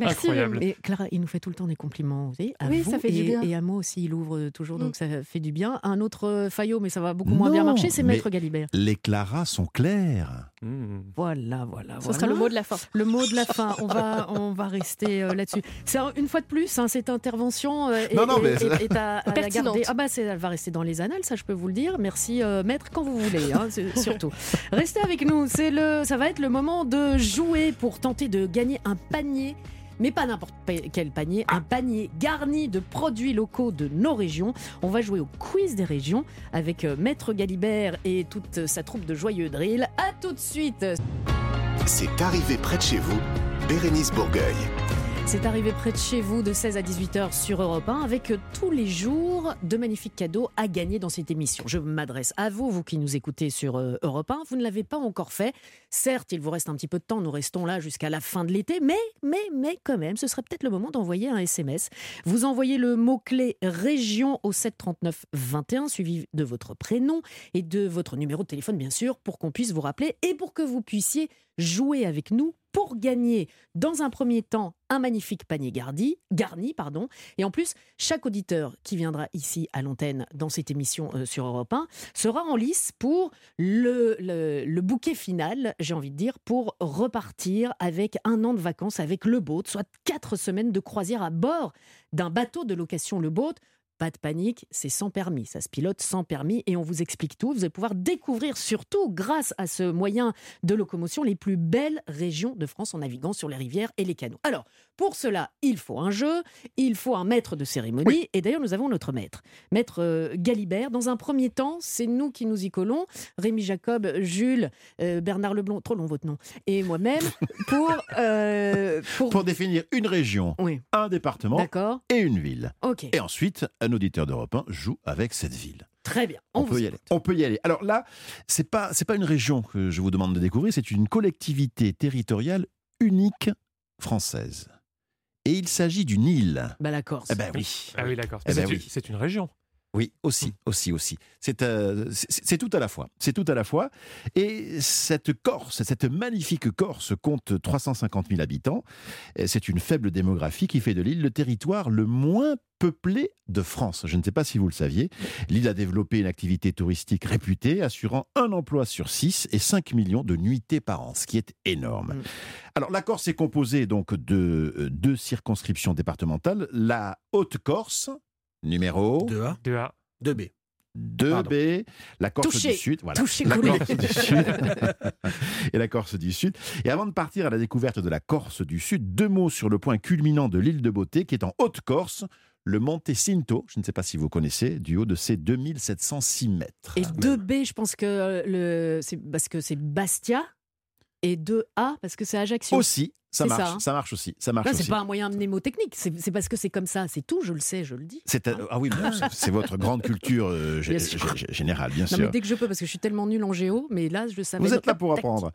incroyable. Et Clara, il nous fait tout le temps des compliments, vous savez, à Oui, vous ça fait et, du bien. et à moi aussi, il ouvre toujours, donc Mm. ça fait du bien. Un autre euh, faillot, mais ça va beaucoup moins bien marcher, c'est Maître Galibert. Les claras sont clairs. Mmh. Voilà, voilà, Ce sera le mot de la fin. Le mot de la fin, on va, on va rester euh, là-dessus. C'est un- une fois de plus, hein, cette intervention euh, est, Non, non, est- mais est- c'est- est à, à la Pertinente. garder. Ah bah, elle va rester dans les annales, ça je peux vous le dire. Merci euh, maître quand vous voulez, hein, surtout. Restez avec nous, c'est le, ça va être le moment de jouer pour tenter de gagner un panier. Mais pas n'importe quel panier, un panier garni de produits locaux de nos régions. On va jouer au quiz des régions avec Maître Galibert et toute sa troupe de joyeux drill. À tout de suite C'est arrivé près de chez vous, Bérénice Bourgueil. C'est arrivé près de chez vous de 16 à 18h sur Europe 1 avec euh, tous les jours de magnifiques cadeaux à gagner dans cette émission. Je m'adresse à vous, vous qui nous écoutez sur euh, Europe 1. Vous ne l'avez pas encore fait. Certes, il vous reste un petit peu de temps. Nous restons là jusqu'à la fin de l'été. Mais, mais, mais quand même, ce serait peut-être le moment d'envoyer un SMS. Vous envoyez le mot-clé région au 739 21 suivi de votre prénom et de votre numéro de téléphone, bien sûr, pour qu'on puisse vous rappeler et pour que vous puissiez jouer avec nous pour gagner dans un premier temps un magnifique panier garni, garni pardon. et en plus chaque auditeur qui viendra ici à l'antenne dans cette émission euh, sur Europe 1 sera en lice pour le, le, le bouquet final, j'ai envie de dire, pour repartir avec un an de vacances avec le boat, soit quatre semaines de croisière à bord d'un bateau de location le boat. Pas de panique, c'est sans permis, ça se pilote sans permis et on vous explique tout. Vous allez pouvoir découvrir surtout grâce à ce moyen de locomotion les plus belles régions de France en naviguant sur les rivières et les canaux. Alors, pour cela, il faut un jeu, il faut un maître de cérémonie et d'ailleurs nous avons notre maître, maître euh, Galibert. Dans un premier temps, c'est nous qui nous y collons, Rémi Jacob, Jules, euh, Bernard Leblond, trop long votre nom, et moi-même pour... euh, pour... Pour définir une région, Oui, un département et une ville. Et ensuite, un auditeur d'Europe 1 joue avec cette ville. très bien. On, peut y aller. On peut y aller. Alors là, c'est pas c'est pas une région que je vous demande de découvrir, c'est une collectivité territoriale unique française. Et il s'agit d'une île. Bah la Corse. Eh ben oui. Ah oui, d'accord. Eh ben c'est oui. une- c'est une région. Oui, aussi, aussi, aussi. C'est euh, c'est- tout à la fois. C'est tout à la fois. Et cette Corse, cette magnifique Corse compte 350 000 habitants. C'est une faible démographie qui fait de l'île le territoire le moins peuplé de France. Je ne sais pas si vous le saviez. L'île a développé une activité touristique réputée, assurant un emploi sur six et 5 millions de nuitées par an, ce qui est énorme. Mm. Alors, la Corse est composée donc de euh, deux circonscriptions départementales. La Haute-Corse, numéro 2A, 2A. 2B. 2B, la Corse Touché. du Sud, voilà, Touché, la. Corse du Sud et la Corse du Sud. Et avant de partir à la découverte de la Corse du Sud, deux mots sur le point culminant de l'île de Beauté, qui est en Haute-Corse, le Monte Cinto. Je ne sais pas si vous connaissez, du haut de ses 2706 mètres. Et 2B, je pense que euh, le, c'est parce que c'est Bastia. Et 2A, parce que c'est Ajaccio. Aussi, ça marche, ça, hein. ça marche aussi, ça marche c'est pas un moyen mnémotechnique, c'est parce que c'est comme ça, c'est tout, je le sais, je le dis. Euh, ah oui, c'est votre grande culture euh, Bien générale, bien Non, sûr. mais dès que je peux, parce que je suis tellement nul en géo, mais là, je savais. Vous êtes là pour apprendre.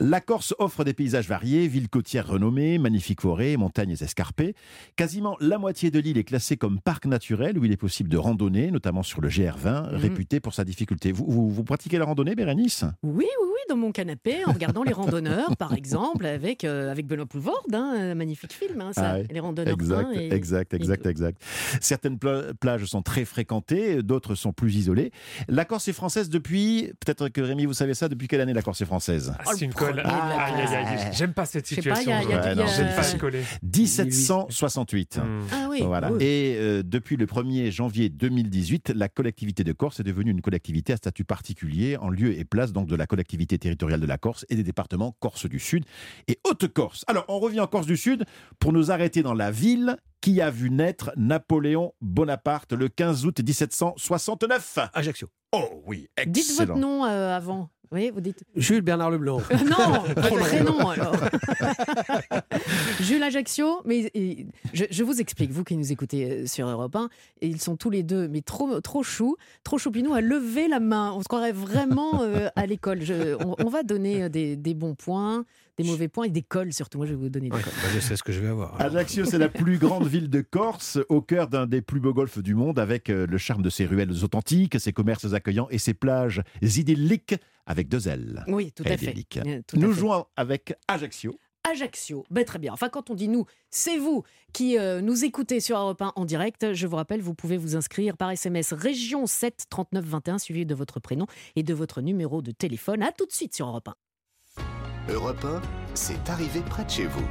La Corse offre des paysages variés, villes côtières renommées, magnifiques forêts, montagnes escarpées. Quasiment la moitié de l'île est classée comme parc naturel où il est possible de randonner, notamment sur le GR20, Mhm. réputé pour sa difficulté. Vous, vous, vous pratiquez la randonnée, Bérénice? Oui, oui, oui, dans mon canapé, en regardant les randonneurs, par exemple, avec, euh, avec Benoît Poulvord, hein, un magnifique film, hein, ça, Ah oui. les randonneurs. Exact, et- exact, exact, exact. Certaines pla- plages sont très fréquentées, d'autres sont plus isolées. La Corse est française depuis, peut-être que Rémi, vous savez ça, depuis quelle année la Corse est française? Ah, Oh, c'est une colle. aïe. J'aime pas cette pas, situation. il y a- il y a- Ouais, il y a- non, J'aime pas euh, se coller. 1768. Hmm. Ah oui. Voilà. oui. Et euh, depuis le 1er janvier 2018, la collectivité de Corse est devenue une collectivité à statut particulier en lieu et place donc de la collectivité territoriale de la Corse et des départements Corse du Sud et Haute-Corse. Alors, on revient en Corse du Sud pour nous arrêter dans la ville qui a vu naître Napoléon Bonaparte le 15 août 1769. Ajaccio. Oh oui, Dites votre excellent. nom euh, avant. Oui, vous dites. Jules Bernard Leblanc. Euh, non, votre prénom alors. Jules Ajaccio, mais et, je, je vous explique, vous qui nous écoutez euh, sur Europe 1, et ils sont tous les deux, mais trop, trop choux, trop choupinous à lever la main. On se croirait vraiment euh, à l'école. On, on va donner des, des bons points, des mauvais points et des cols surtout. Moi, je vais vous donner des Ouais, cols. bah, je sais ce que je vais avoir. alors. Ajaccio, c'est la plus grande ville de Corse, au cœur d'un des plus beaux golfs du monde, avec euh, le charme de ses ruelles authentiques, ses commerces accueillants et ses plages idylliques avec deux ailes. Oui, tout à fait. Idyllique. Tout à Nous fait. jouons avec Ajaccio. Ajaccio. Ben, très bien. Enfin, quand on dit nous, c'est vous qui euh, nous écoutez sur Europe 1 en direct. Je vous rappelle, vous pouvez vous inscrire par SMS région 7 39 21 suivi de votre prénom et de votre numéro de téléphone. À tout de suite sur Europe 1. Europe 1, c'est arrivé près de chez vous.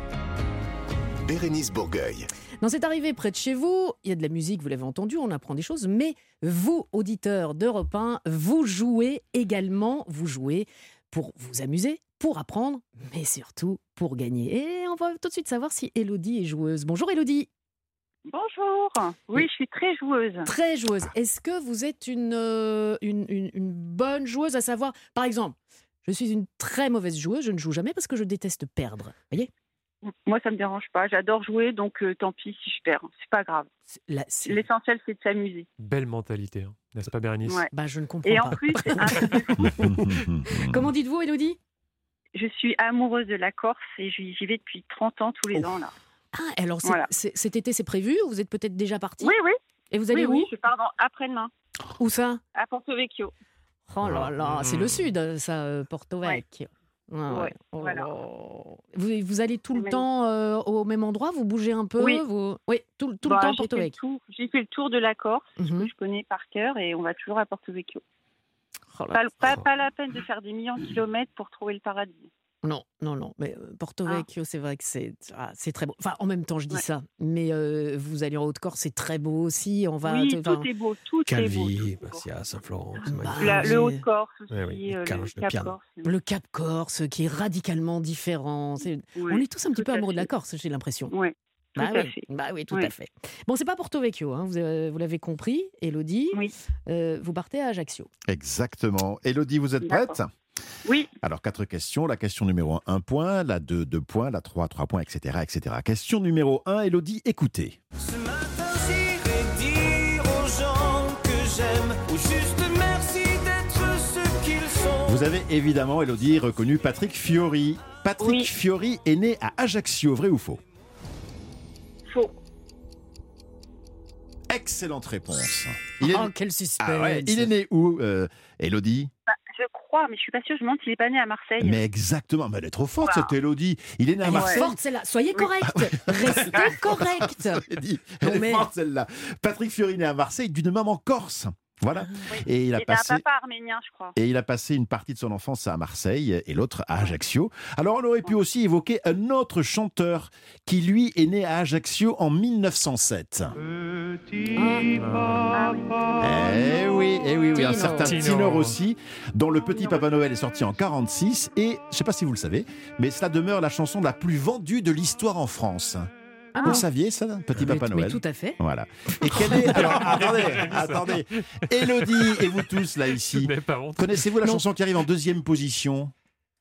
Bérénice Bourgueil. Dans cette arrivée près de chez vous, il y a de la musique, vous l'avez entendu, on apprend des choses, mais vous, auditeurs d'Europe 1, vous jouez également, vous jouez pour vous amuser, pour apprendre, mais surtout pour gagner. Et on va tout de suite savoir si Elodie est joueuse. Bonjour Elodie Bonjour. Oui, je suis très joueuse. Très joueuse. Est-ce que vous êtes une, euh, une, une- une bonne joueuse à savoir, par exemple, je suis une très mauvaise joueuse, je ne joue jamais parce que je déteste perdre. Voyez? Moi, ça me dérange pas. J'adore jouer, donc euh, tant pis si je perds. C'est pas grave. L'essentiel, c'est de s'amuser. Belle mentalité, hein. n'est-ce pas, Bérénice Ouais. Bah, je ne comprends Et en pas. plus, un truc de fou, Comment dites-vous, Elodie? Je suis amoureuse de la Corse et j'y vais depuis 30 ans tous les ans là. Ah, alors Voilà. cet été, c'est prévu Vous êtes peut-être déjà parti Oui, oui. Et vous allez oui, où? oui, je pars dans- après-demain Où ça? À Porto Vecchio. Oh là là, c'est le sud, ça, euh, Porto Ouais. Vecchio. Ah Ouais, ouais. Oh voilà. Vous, vous allez tout le temps euh, au même endroit? Vous bougez un peu? Oui. vous... Oui, tout, le- tout Bah, le temps j'ai Porto Vecchio. J'ai fait le tour de la Corse, Mhm. que je connais par cœur, et on va toujours à Porto Vecchio. Oh là. Pas, pas, pas la peine de faire des millions de kilomètres pour trouver le paradis. Non, non, non. Mais Porto Ah. Vecchio, c'est vrai que c'est ah, c'est très beau. Enfin, en même temps, je dis Ouais. ça. Mais euh, vous allez en Haute-Corse, c'est très beau aussi. On va. oui, enfin, tout est beau, tout est beau. tout Calvi, est beau. Bastia, Saint-Florent. Bah, j'ai- le Haut-Corse aussi, Ouais, oui, euh, le Cap. Corse. Le Cap Corse, qui est radicalement différent. On est tous un petit tout peu à amoureux de la. Corse, j'ai l'impression. Oui, tout Bah à oui, fait. bah oui, tout Oui. à fait. Bon, c'est pas Porto Vecchio, hein, vous, euh, vous l'avez compris, Elodie. Oui. Euh, vous partez à Ajaccio. Exactement. Elodie, vous êtes prête? Oui, Alors, quatre questions. La question numéro 1, 1 point. La 2, 2 points. La 3, 3 points, etc. etc. Question numéro 1, Elodie, écoutez. Ce matin, j'irai dire aux gens que j'aime, ou juste merci d'être ce qu'ils sont. Vous avez évidemment, Elodie, reconnu Patrick Fiori. Patrick Oui. Fiori est né à Ajaccio, vrai ou faux? Faux. Excellente réponse. Il est, Oh, quel suspense. Ah ouais, il est né où, euh, Elodie? Je crois, mais je suis pas sûre. Je me demande s'il est pas né à Marseille. Mais exactement, mais elle est trop forte Voilà. cette Elodie. Il est né à Elle est Marseille. forte celle-là. Soyez correct. Restez correct. J'ai dit, elle Non, est mais- forte celle-là. Patrick Fiori né à Marseille d'une maman corse. Voilà. Et il a passé. un papa arménien, je crois. Et il a passé une partie de son enfance à Marseille et l'autre à Ajaccio. Alors on aurait pu aussi évoquer un autre chanteur qui lui est né à Ajaccio en 1907. Eh oui, eh oui, oui, un certain Tino. Tinor aussi, dont le Petit Papa Noël est sorti en 46 et je sais pas si vous le savez, mais cela demeure la chanson la plus vendue de l'histoire en France. Ah Vous saviez ça, Petit Mais- Papa mais Noël tout à fait. Voilà. Et quelle est alors attendez, attendez. Elodie et vous tous là ici, connaissez-vous la Non. chanson qui arrive en deuxième position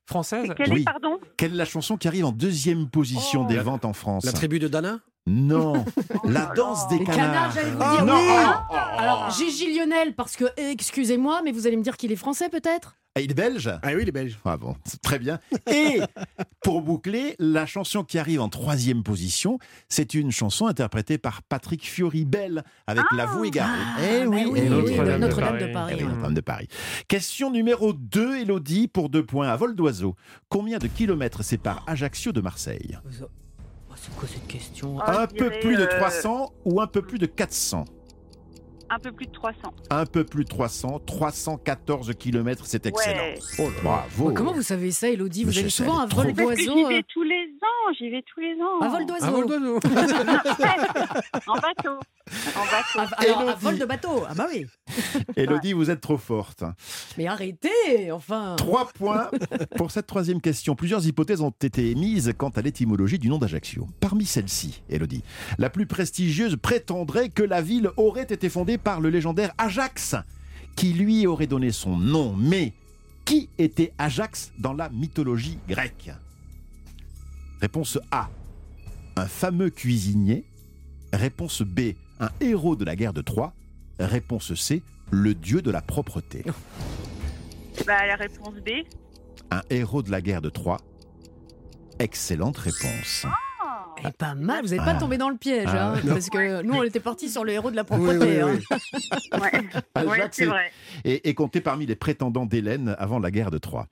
Française Quel Oui. est, pardon Quelle est la chanson qui arrive en deuxième position Oh. des ventes en France La tribu de Dana Non, la danse des Les canards, canards. j'allais vous Ah, dire. non. oui. Oh, oh, oh. Alors, Gigi Lionel, parce que, excusez-moi, mais vous allez me dire qu'il est français peut-être Ah, il est belge? Ah oui, les Belges. Ah bon, c'est très bien. Et pour boucler, la chanson qui arrive en troisième position, c'est une chanson interprétée par Patrick Fiori Belle avec la voix égarée. eh Ah, oui, bah eh oui, Notre-Dame de Paris. Paris. Eh oui. Notre-Dame de Paris. Question numéro 2, Elodie, pour deux points à vol d'oiseau. Combien de kilomètres sépare Ajaccio de Marseille? Oh, C'est quoi cette question? Ah, Un peu plus de euh, 300 ou un peu plus de 400 Un peu plus de 300. Un peu plus de 300, 314 kilomètres, c'est excellent. Ouais. Oh bravo. Oh, Comment vous savez ça, Elodie Vous allez souvent à vol d'oiseau j'y euh, vais tous les ans, j'y vais tous les ans. À vol d'oiseau Un vol d'oiseau. En bateau. En bateau. Alors, à vol de bateau Ah bah oui Elodie, vous êtes trop forte. Mais arrêtez, enfin Trois points pour cette troisième question. Plusieurs hypothèses ont été émises quant à l'étymologie du nom d'Ajaccio. Parmi celles-ci, Elodie, la plus prestigieuse prétendrait que la ville aurait été fondée par le légendaire Ajax, qui lui aurait donné son nom. Mais qui était Ajax dans la mythologie grecque? Réponse A. Un fameux cuisinier. Réponse B. Un héros de la guerre de Troie. Réponse C. Le dieu de la propreté. Bah, la réponse B. Un héros de la guerre de Troie. Excellente réponse. Elle est pas mal, vous n'êtes pas Ah. tombé dans le piège, Ah, hein, parce que nous on était partis sur le héros de la Oui, propreté. oui, hein. oui. Ouais, ouais Ajax c'est est- vrai. est, est compté parmi les prétendants d'Hélène avant la guerre de Troie.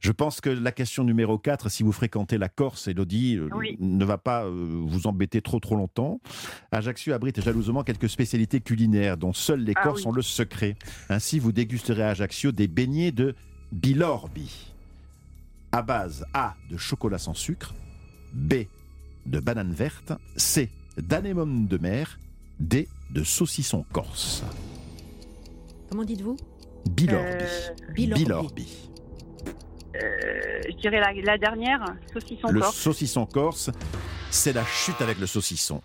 Je pense que la question numéro 4, si vous fréquentez la Corse, Elodie, euh, Oui. ne va pas euh, vous embêter trop trop longtemps. Ajaccio abrite jalousement quelques spécialités culinaires dont seuls les Ah Corses oui. ont le secret. Ainsi, vous dégusterez à Ajaccio des beignets de bilorbi, à base A de chocolat sans sucre, B de banane verte, C d'anémone de mer, D de saucisson corse. Comment dites-vous? Bilorbi. Euh, Bilorbi. Bilorbi. Euh, je dirais la, la dernière, saucisson Le corse. saucisson corse, c'est la chute avec le saucisson.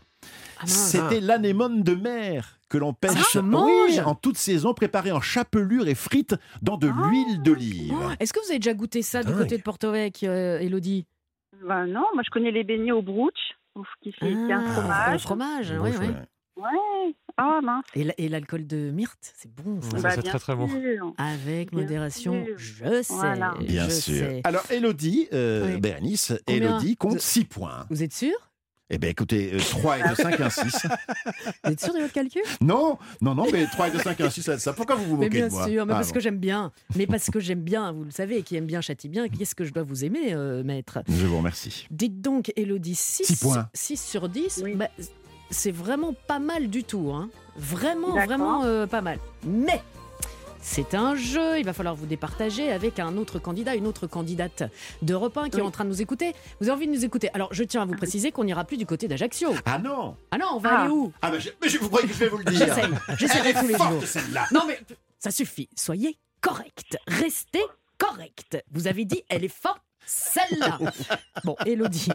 Ah. C'était l'anémone de mer que l'on pêche Ah, oui, mange en toute saison, préparée en chapelure et frite dans de l'huile d'olive. Oh, Est-ce que vous avez déjà goûté ça du côté de Porto Vecchio, euh, Elodie? Bah, non, moi je connais les beignets au brooch, ouf, qui est un Ah, fromage. le fromage, ouais. Ouais. Ah mince. Et la- Et l'alcool de myrte, c'est bon ça. Ça, Bah, c'est très, très bon. Avec Bien modération, sûr. je sais. Voilà. Bien je sûr. sais. Alors, Elodie, euh, Oui. Bérénice, Combien Elodie compte Vous- 6 points. Vous êtes sûr? Eh bien, écoutez, 3 et 2, 5, 1, 6. Vous êtes sûr de votre calcul? Non, non, non, mais 3 et 2, 5, 1, 6, ça, ça. Pourquoi vous vous Mais moquez bien de moi? sûr, mais Ah, parce bon. que j'aime bien. Mais parce que j'aime bien, vous le savez, qui aime bien châtie bien. Qu'est-ce que je dois vous aimer, euh, maître? Je vous remercie. Dites donc, Elodie, 6, Six points. sur 10, Oui. bah, c'est vraiment pas mal du tout. Hein. Vraiment, vraiment euh, pas mal. Mais c'est un jeu, il va falloir vous départager avec un autre candidat, une autre candidate d'Europe 1 qui est en train de nous écouter. Vous avez envie de nous écouter Alors, je tiens à vous préciser qu'on n'ira plus du côté d'Ajaccio. Ah non Ah non, on va Ah. aller où? Ah, mais, je, mais je- vous croyez que je vais vous le dire J'essaye, j'essaierai Elle tous est les forte, jours. celle-là Non mais ça suffit, soyez correct, restez correct. Vous avez dit, elle est forte, celle-là. Bon, Elodie,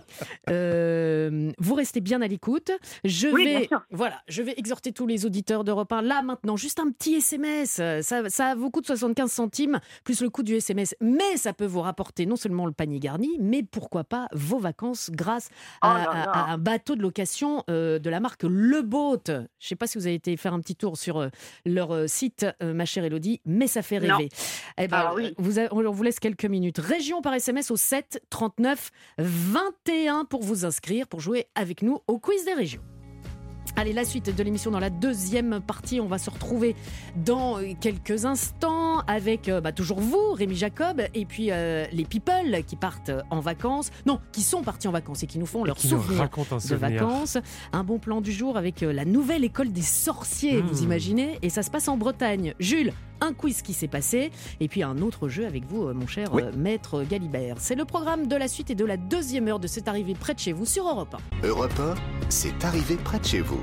euh, vous restez bien à l'écoute. Je Oui, bien vais, sûr. voilà, je vais exhorter tous les auditeurs d'Europe 1 là maintenant, juste un petit SMS. Ça, ça vous coûte 75 centimes plus le coût du SMS, mais ça peut vous rapporter non seulement le panier garni, mais pourquoi pas vos vacances grâce à, Oh là à- là. à un bateau de location euh, de la marque Le Boat. Je ne sais pas si vous avez été faire un petit tour sur euh, leur site, ma chère Elodie, mais ça fait rêver. Eh ben, Ah oui. vous on vous laisse quelques minutes. Région par SMS au 7 39 21 pour vous inscrire, pour jouer avec nous au quiz des régions. Allez, la suite de l'émission dans la deuxième partie. On va se retrouver dans quelques instants avec euh, bah, toujours vous, Rémi Jacob, et puis euh, les people qui partent en vacances. Non, qui sont partis en vacances et qui nous font leur souvenir de souvenir. vacances. Un bon plan du jour avec euh, la nouvelle école des sorciers, Mmh. vous imaginez Et ça se passe en Bretagne. Jules, un quiz qui s'est passé, et puis un autre jeu avec vous, euh, mon cher Oui. maître Galibert. C'est le programme de la suite et de la deuxième heure de cette arrivée près de chez vous sur Europe 1. Europe 1, c'est arrivé près de chez vous.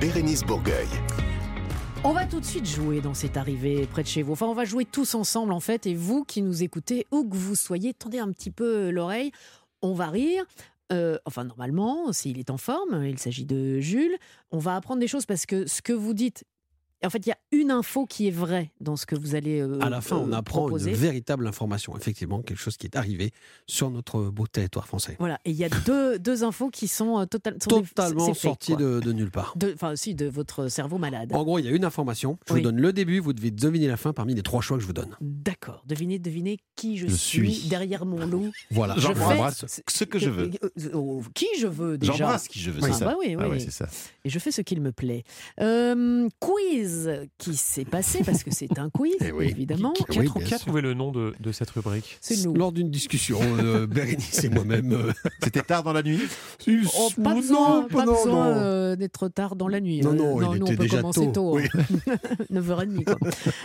Bérénice Bourgueil. On va tout de suite jouer dans cette arrivée près de chez vous. Enfin, on va jouer tous ensemble en fait. Et vous qui nous écoutez, où que vous soyez, tendez un petit peu l'oreille. On va rire. Euh, enfin, normalement, s'il est en forme, il s'agit de Jules. On va apprendre des choses parce que ce que vous dites, en fait, il y a une info qui est vraie dans ce que vous allez euh, À la fin, on euh, apprend proposer. une véritable information, effectivement, quelque chose qui est arrivé sur notre beau territoire français. Voilà, et il y a deux, deux infos qui sont, euh, total- sont des- Totalement c'est fake, sorti quoi. de, de nulle part. Enfin, si, de votre cerveau malade. En gros, il y a une information. Je Oui. vous donne le début, vous devez deviner la fin parmi les trois choix que je vous donne. D'accord. Devinez, devinez qui je, Je suis, suis. derrière mon loup. Voilà. Je fais- J'embrasse ce que je veux. Euh, euh, euh, Qui je veux déjà J'embrasse qui je veux, Ah, c'est ça. bah oui, Ah oui. ouais, c'est ça. Et je fais ce qu'il me plaît. Euh, quiz qui s'est passé, parce que c'est un quiz, Eh oui. évidemment. Qui, qui a, Oui, qui a trouvé le nom de, de cette rubrique? C'est nous. Lors d'une discussion, euh, Bérénice et moi-même. euh, C'était tard dans la nuit? Oh, pas non, besoin, pas non, besoin non. euh, d'être tard dans la nuit. Non, Euh, non, il nous, était on peut déjà commencer tôt, tôt. hein. 9h30, quoi.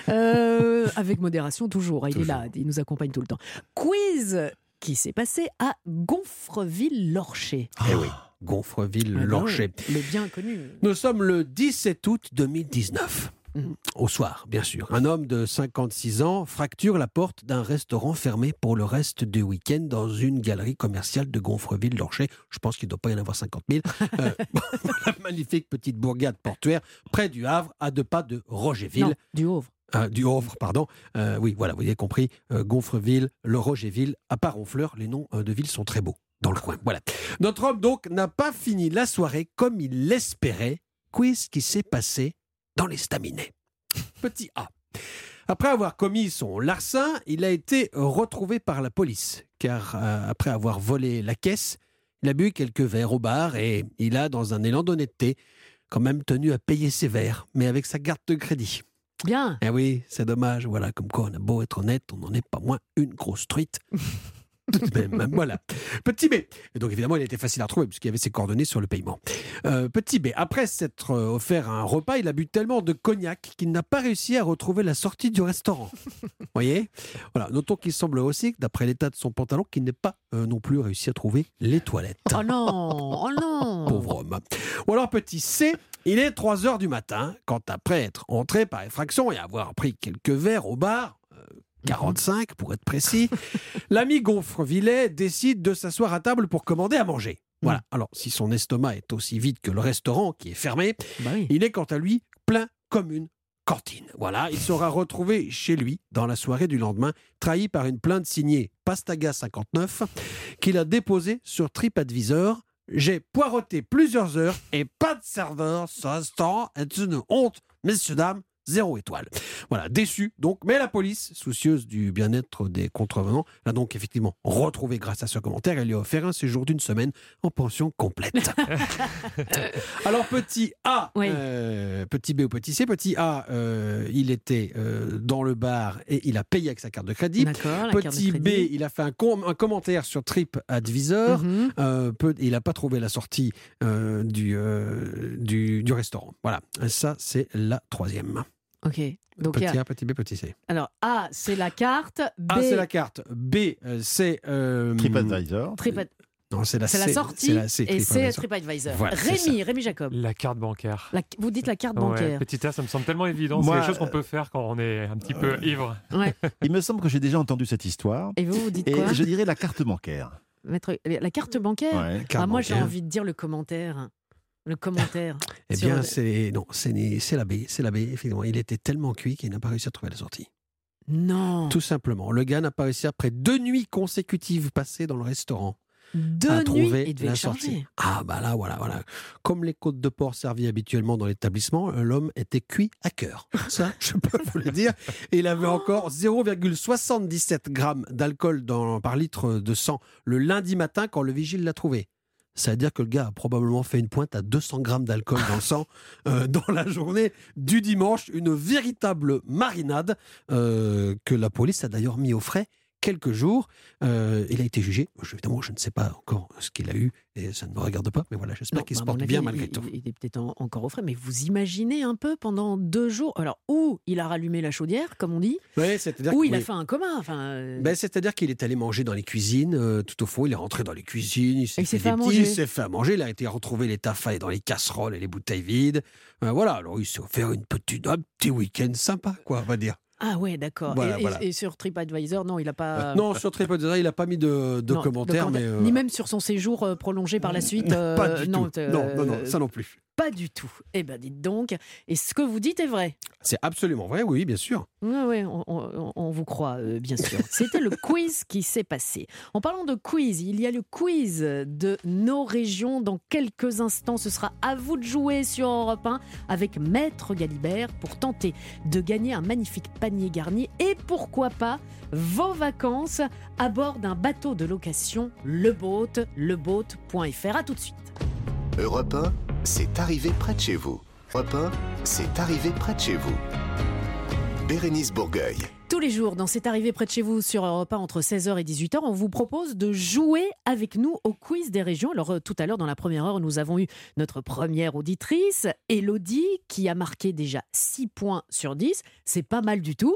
Euh, avec modération, toujours. Il est là, il nous accompagne tout le temps. Quiz qui s'est passé à Gonfreville-Lorcher. Eh oui, Gonfreville-Lorcher. Le bien connu. Nous sommes le 17 août 2019. Mhm. Au soir, bien sûr. Un homme de 56 ans fracture la porte d'un restaurant fermé pour le reste du week-end dans une galerie commerciale de Gonfreville-Lorcher. Je pense qu'il ne doit pas y en avoir 50 000. Euh, la magnifique petite bourgade portuaire près du Havre, à deux pas de Rogerville. Non, du Havre. Euh, du Havre, pardon. Euh, oui, voilà, vous avez compris. Euh, Gonfreville, le Rogerville, à part Honfleur, les noms de villes sont très beaux dans le coin. Voilà. Notre homme, donc, n'a pas fini la soirée comme il l'espérait. Quiz qui s'est passé dans les staminets. Petit A. Après avoir commis son larcin, il a été retrouvé par la police, car euh, après avoir volé la caisse, il a bu quelques verres au bar et il a, dans un élan d'honnêteté, quand même tenu à payer ses verres, mais avec sa carte de crédit. Bien. Eh oui, c'est dommage. Voilà, comme quoi on a beau être honnête, on n'en est pas moins une grosse truite. Tout de même, voilà. Petit B. Et donc évidemment, il était facile à retrouver puisqu'il y avait ses coordonnées sur le paiement. Euh, petit B. Après s'être euh, offert un repas, il a bu tellement de cognac qu'il n'a pas réussi à retrouver la sortie du restaurant. voyez? Voilà. Notons qu'il semble aussi, d'après l'état de son pantalon, qu'il n'ait pas euh, non plus réussi à trouver les toilettes. Oh non, oh non. Pauvre homme. Ou alors petit C, il est 3 heures du matin, quand après être entré par effraction et avoir pris quelques verres au bar, 45 pour être précis, l'ami Gonfrevillet décide de s'asseoir à table pour commander à manger. Voilà. Alors, si son estomac est aussi vide que le restaurant qui est fermé, Bah oui. il est quant à lui plein comme une cantine. Voilà, il sera retrouvé chez lui dans la soirée du lendemain, trahi par une plainte signée Pastaga59 qu'il a déposée sur TripAdvisor. J'ai poireauté plusieurs heures et pas de serveur. Ce restaurant est une honte. Messieurs, dames, zéro étoile. Voilà, déçu donc. Mais la police, soucieuse du bien-être des contrevenants, l'a donc effectivement retrouvé grâce à ce commentaire et lui a offert un séjour d'une semaine en pension complète. Alors, petit A, Oui. euh, petit B ou petit C. Petit A, euh, il était euh, dans le bar et il a payé avec sa carte de crédit. De Petit B, il a fait un, com- un commentaire sur TripAdvisor. Mhm. Peu- il n'a pas trouvé la sortie du, du, du restaurant. Voilà, ça c'est la troisième. Ok. Donc, il petit y a- A, petit B, petit C. alors, A, c'est la carte. B, A, c'est la carte. B, euh, c'est. euh, TripAdvisor. Tripa- Non, c'est la c'est C. la sortie. C'est la C, et c'est TripAdvisor. Voilà, c'est Rémi, Rémi Jacob. La carte bancaire. La- vous dites la carte Ouais, bancaire. petit A, ça me semble tellement évident. Moi, c'est quelque chose qu'on peut faire quand on est un petit peu ivre. Ouais. Il me semble que j'ai déjà entendu cette histoire. Et vous, vous dites Et quoi? je dirais la carte bancaire. Maître- La carte bancaire? Ouais. Carte Ah, Moi, j'ai envie de dire le commentaire. Le commentaire. Eh bien, le- c'est non, c'est c'est la B, c'est la B. Effectivement, il était tellement cuit qu'il n'a pas réussi à trouver la sortie. Non. Tout simplement, le gars n'a pas réussi après deux nuits consécutives passées dans le restaurant Deux à nuits, trouver il devait la sortie. Ah bah là, voilà, voilà. Comme les côtes de porc servies habituellement dans l'établissement, euh, l'homme était cuit à cœur. Ça, je peux vous le dire. Et il avait encore 0,77 grammes d'alcool par litre de sang le lundi matin quand le vigile l'a trouvé. Ça veut dire que le gars a probablement fait une pointe à 200 grammes d'alcool dans le sang euh, dans la journée du dimanche. Une véritable marinade euh, que la police a d'ailleurs mis au frais quelques jours. Euh, il a été jugé. Je- évidemment, je ne sais pas encore ce qu'il a eu et ça ne me regarde pas. Mais voilà, j'espère qu'il se bah, porte avis, bien malgré il, tout. Il est peut-être en- encore au frais, mais vous imaginez un peu pendant deux jours. Alors, où il a rallumé la chaudière, comme on dit, Ouais, c'est-à-dire que- il a fait un coma. Enfin, euh, Ben, C'est-à-dire qu'il est allé manger dans les cuisines, euh, tout au fond, il est rentré dans les cuisines, il s'est Il fait, fait à petits, il s'est fait à manger, il a été retrouver les taffas dans les casseroles et les bouteilles vides. Ben, voilà, alors il s'est offert une petite, un petit week-end sympa, quoi, on va dire. Ah ouais, d'accord. Voilà, et, et- voilà. et sur TripAdvisor, non, il n'a pas. Non, sur TripAdvisor, il n'a pas mis de, de Non, commentaires, mais... euh, Ni même sur son séjour euh, prolongé par la suite. euh, pas du non, tout. euh, Non, non, non, ça non plus. Pas du tout. Eh ben, dites donc. Et ce que vous dites est vrai. C'est absolument vrai, oui, bien sûr. Oui, oui, on, on- on vous croit, euh, bien sûr. C'était le quiz qui s'est passé. En parlant de quiz, il y a le quiz de nos régions. Dans quelques instants, ce sera à vous de jouer sur Europe 1 avec Maître Galibert pour tenter de gagner un magnifique panier garni et pourquoi pas vos vacances à bord d'un bateau de location, le boat, leboat.fr. À tout de suite. Europe 1, c'est arrivé près de chez vous. Europe 1, c'est arrivé près de chez vous. Bérénice Bourgueil. Tous les jours, dans cette arrivée près de chez vous sur Europe 1 entre 16h et 18h, on vous propose de jouer avec nous au quiz des régions. Alors euh, tout à l'heure, dans la première heure, nous avons eu notre première auditrice, Elodie, qui a marqué déjà 6 points sur 10. C'est pas mal du tout.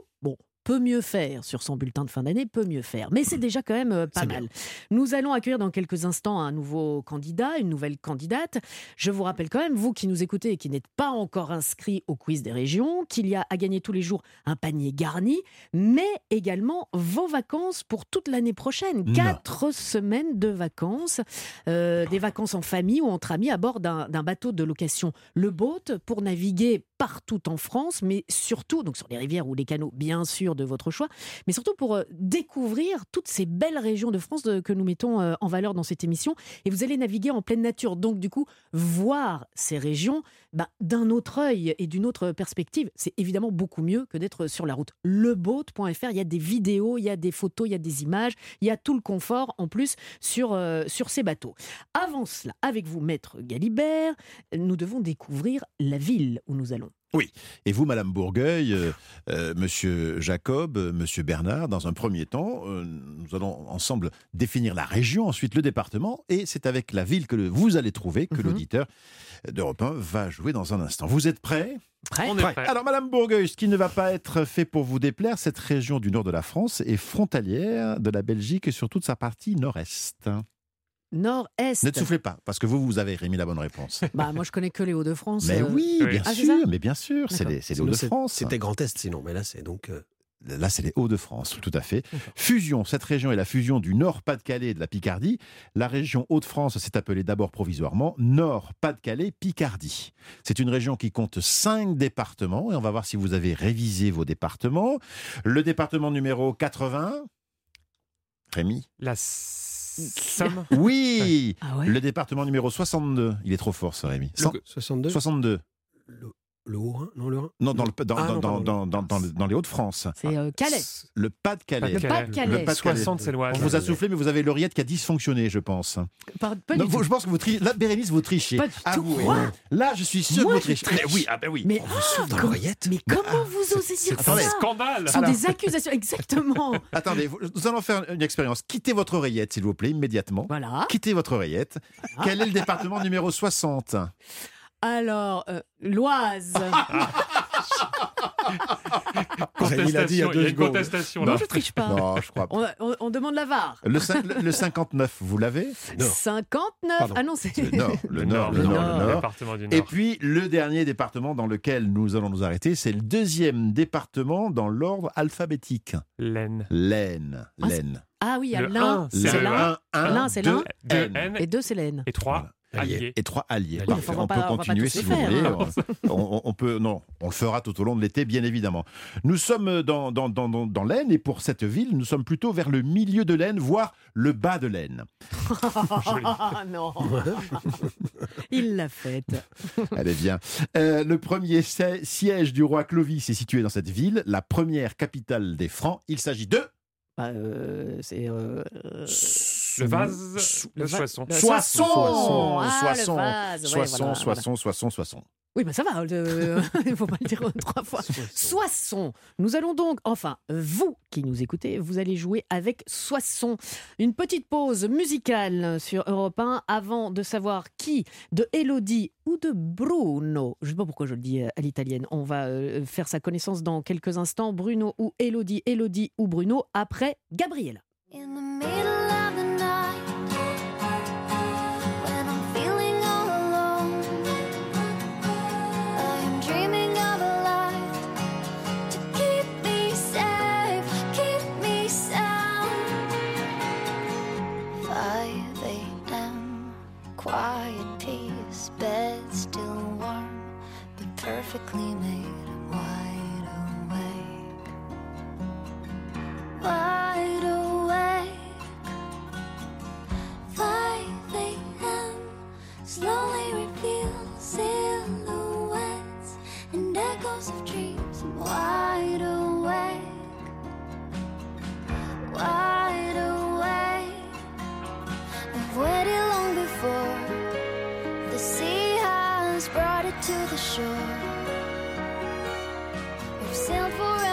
Peut mieux faire sur son bulletin de fin d'année, peut mieux faire. Mais c'est déjà quand même euh, pas mal. Nous allons accueillir dans quelques instants un nouveau candidat, une nouvelle candidate. Je vous rappelle quand même, vous qui nous écoutez et qui n'êtes pas encore inscrit au quiz des régions, qu'il y a à gagner tous les jours un panier garni, mais également vos vacances pour toute l'année prochaine. Non. Quatre semaines de vacances, euh, des vacances en famille ou entre amis à bord d'un d'un bateau de location, le boat, pour naviguer partout en France, mais surtout donc sur les rivières ou les canaux, bien sûr, de votre choix, mais surtout pour euh, découvrir toutes ces belles régions de France de- que nous mettons euh, en valeur dans cette émission. Et vous allez naviguer en pleine nature, donc du coup, voir ces régions bah, d'un autre œil et d'une autre perspective, c'est évidemment beaucoup mieux que d'être sur la route. Leboat.fr, il y a des vidéos, il y a des photos, il y a des images, il y a tout le confort en plus sur, euh, sur ces bateaux. Avant cela, avec vous, maître Galibert, nous devons découvrir la ville où nous allons. Et vous, Madame Bourgueil, euh, euh, Monsieur Jacob, euh, Monsieur Bernard, dans un premier temps, euh, nous allons ensemble définir la région, ensuite le département, et c'est avec la ville que le- vous allez trouver que Mhm. l'auditeur d'Europe 1 va jouer dans un instant. Vous êtes prêts? Prêt On est prêt. Alors, Madame Bourgueil, ce qui ne va pas être fait pour vous déplaire, cette région du nord de la France est frontalière de la Belgique et sur toute sa partie nord-est. Nord-Est. Ne te soufflez pas, parce que vous, vous avez remis la bonne réponse. Bah, moi, je connais que les Hauts-de-France. Mais euh, oui, bien Ah, sûr, mais bien sûr, c'est les, Hauts-de-France. C'était Grand Est, sinon, mais là, c'est donc. euh, Là, c'est les Hauts-de-France, tout à fait. Fusion, cette région est la fusion du Nord-Pas-de-Calais et de la Picardie. La région Hauts-de-France s'est appelée d'abord provisoirement Nord-Pas-de-Calais-Picardie. C'est une région qui compte cinq départements et on va voir si vous avez révisé vos départements. Le département numéro 80. Rémi? La S- Somme Oui Ah ouais Le département numéro 62. Il est trop fort, ce Rémi. Cent- 62 62. Le, le Haut-Rhin Non, le Rhin Non, dans, le, dans, Ah, dans, non, dans, dans, dans, dans- dans les Hauts-de-France. C'est euh, Calais. Le Pas-de-Calais. Le Pas-de-Calais. Le Pas-de-Calais. 60, c'est l'Oise. On vous a soufflé, mais vous avez l'oreillette qui a dysfonctionné, je pense. Pas, pas Non, du vous- tout. je pense que vous trichez. Là, Bérénice, vous trichez. Pas du tout. Avouez. Quoi Là, je suis sûr Moi, que vous trichez. triche Mais oui, ah ben oui. Mais, On vous souffle dans ah, l'oreillette mais comment vous osez dire ça Scandale Ce sont des accusations, exactement. Attendez, nous allons faire une expérience. Quittez votre oreillette, s'il vous plaît, immédiatement. Voilà. Quittez votre oreillette. Quel est le département numéro 60 Alors, euh, l'Oise. Dit il y a Contestation, deux il y a une secondes. contestation non, là. je triche pas. Non, je crois pas. On, on- on demande la VAR. Le, cin- le- le 59, vous l'avez? 59. Pardon. Ah non, c'est. Le Nord, le Nord, le Le Nord, Nord. le Nord. département du Et puis, le dernier département dans lequel nous allons nous arrêter, c'est le deuxième département dans l'ordre alphabétique. L'Aisne. L'Aisne. Ah, L'Aisne. Ah oui, il y a Le l'un, un, c'est l'un. Un, L'un, c'est deux, l'un. Deux N. Et deux, c'est l'N. et trois. Alliés. Et trois alliés. Parfait. on peut pas continuer si vous faire, voulez. hein. On, on- on peut, non, on le fera tout au long de l'été, bien évidemment. Nous sommes dans, dans, dans, dans, dans l'Aisne et pour cette ville, nous sommes plutôt vers le milieu de l'Aisne, voire le bas de l'Aisne. Ah non. Il l'a faite. Elle est bien. Euh, le premier si- siège du roi Clovis est situé dans cette ville, la première capitale des Francs. Il s'agit de Bah, euh, c'est. euh, Le vase, le va- soisson. Ah, ouais, Soissons, voilà, soissons, soissons, soissons. Oui, bah ça va, euh, il ne faut pas le dire trois fois. Soissons. Nous allons donc, enfin, vous qui nous écoutez, vous allez jouer avec Soissons. Une petite pause musicale sur Europe 1 avant de savoir qui, de Elodie ou de Bruno, je ne sais pas pourquoi je le dis euh, à l'italienne, on va euh, faire sa connaissance dans quelques instants, Bruno ou Elodie, Elodie ou Bruno, après Gabriella. In the middle sure you've sailed for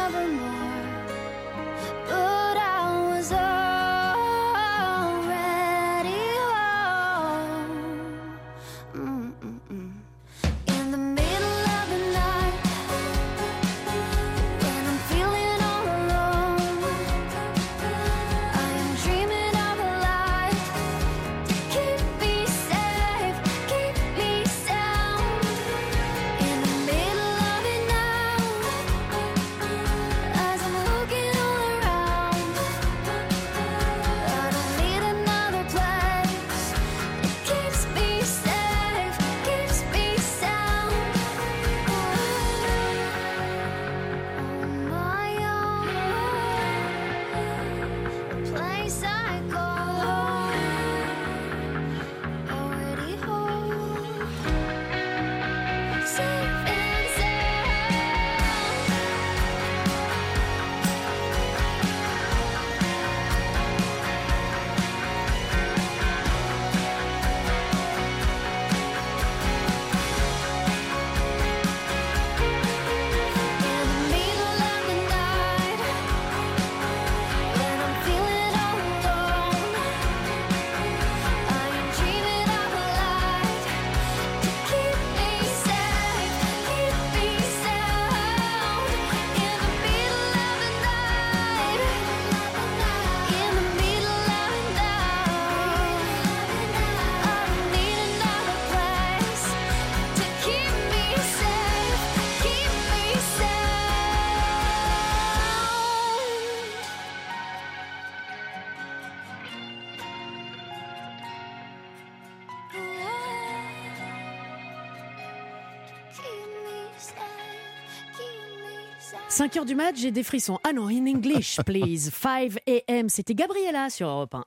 5 heures du match, j'ai des frissons. Ah non, in English, please. 5 a.m. C'était Gabriella sur Europe 1.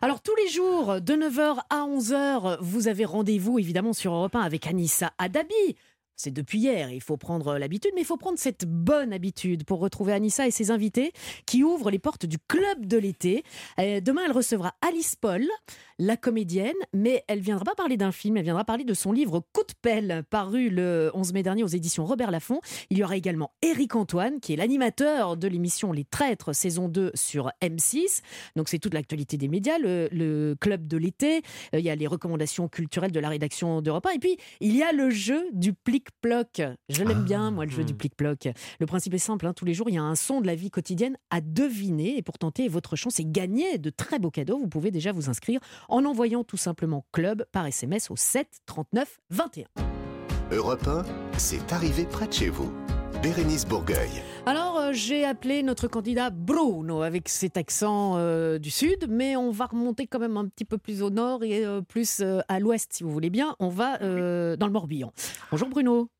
Alors tous les jours, de 9h à 11h, vous avez rendez-vous évidemment sur Europe 1 avec Anissa Adabi. C'est depuis hier, il faut prendre l'habitude, mais il faut prendre cette bonne habitude pour retrouver Anissa et ses invités qui ouvrent les portes du club de l'été. Euh, demain, elle recevra Alice Paul, la comédienne, mais elle viendra pas parler d'un film, elle viendra parler de son livre Coup de pelle, paru le 11 mai dernier aux éditions Robert Laffont. Il y aura également Éric Antoine, qui est l'animateur de l'émission Les Traîtres, saison 2 sur M6. Donc c'est toute l'actualité des médias, le, le club de l'été, Euh, il y a les recommandations culturelles de la rédaction d'Europe 1, et puis il y a le jeu du plic-ploc. Je l'aime bien, moi, le jeu du plic-ploc. Le principe est simple, hein, tous les jours, il y a un son de la vie quotidienne à deviner, et pour tenter votre chance et gagner de très beaux cadeaux, vous pouvez déjà vous inscrire en envoyant tout simplement club par SMS au 7 39 21. Europe 1, c'est arrivé près de chez vous. Bérénice Bourgueil. Alors, euh, j'ai appelé notre candidat Bruno avec cet accent euh, du sud, mais on va remonter quand même un petit peu plus au nord et euh, plus à l'ouest, si vous voulez bien. On va dans le Morbihan. Bonjour Bruno.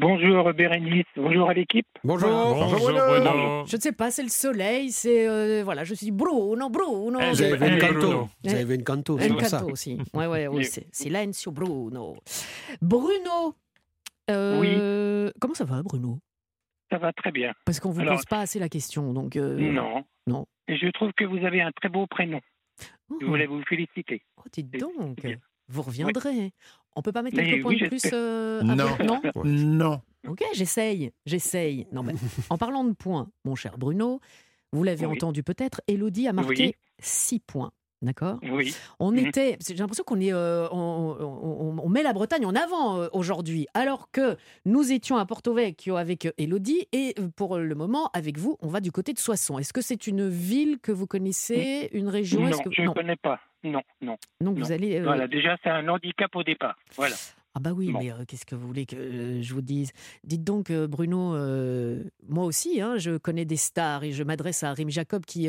Bonjour Bérénice, bonjour à l'équipe. Bonjour. Bonjour Bruno. Je ne sais pas, c'est le soleil, c'est euh, voilà, je suis Bruno, Bruno. Eh, Vous avez vu une Eh, canto. Bruno. Vous avez vu une canto, aussi. Ouais, ouais, ouais, c'est Silenzio Bruno. Bruno. euh, Comment ça va, Bruno? Ça va très bien. Parce qu'on vous Alors- pose pas assez la question, donc. euh, Non. Non. Et je trouve que vous avez un très beau prénom. Je Oh. voulais vous féliciter. Oh, dites donc. Vous reviendrez. On peut pas mettre Mais quelques oui, points de plus euh, Non. après Non? Non. Ok, j'essaye, j'essaye. Non, mais en parlant de points, mon cher Bruno, vous l'avez Oui. entendu peut-être, Elodie a marqué Oui. 6 points. D'accord? Oui. On Mhm. était, j'ai l'impression qu'on est, euh, on, on- on met la Bretagne en avant euh, aujourd'hui, alors que nous étions à Porto Vecchio avec euh, Elodie et pour le moment avec vous, on va du côté de Soissons. Est-ce que c'est une ville que vous connaissez, une région? Non, que- je ne connais pas. Non, non. Donc non. vous allez. euh, Voilà, déjà, c'est un handicap au départ. Voilà. Ah bah oui, Bon. mais euh, qu'est-ce que vous voulez que euh, je vous dise? Dites donc, euh, Bruno, moi aussi, hein, je connais des stars et je m'adresse à Rémi Jacob qui,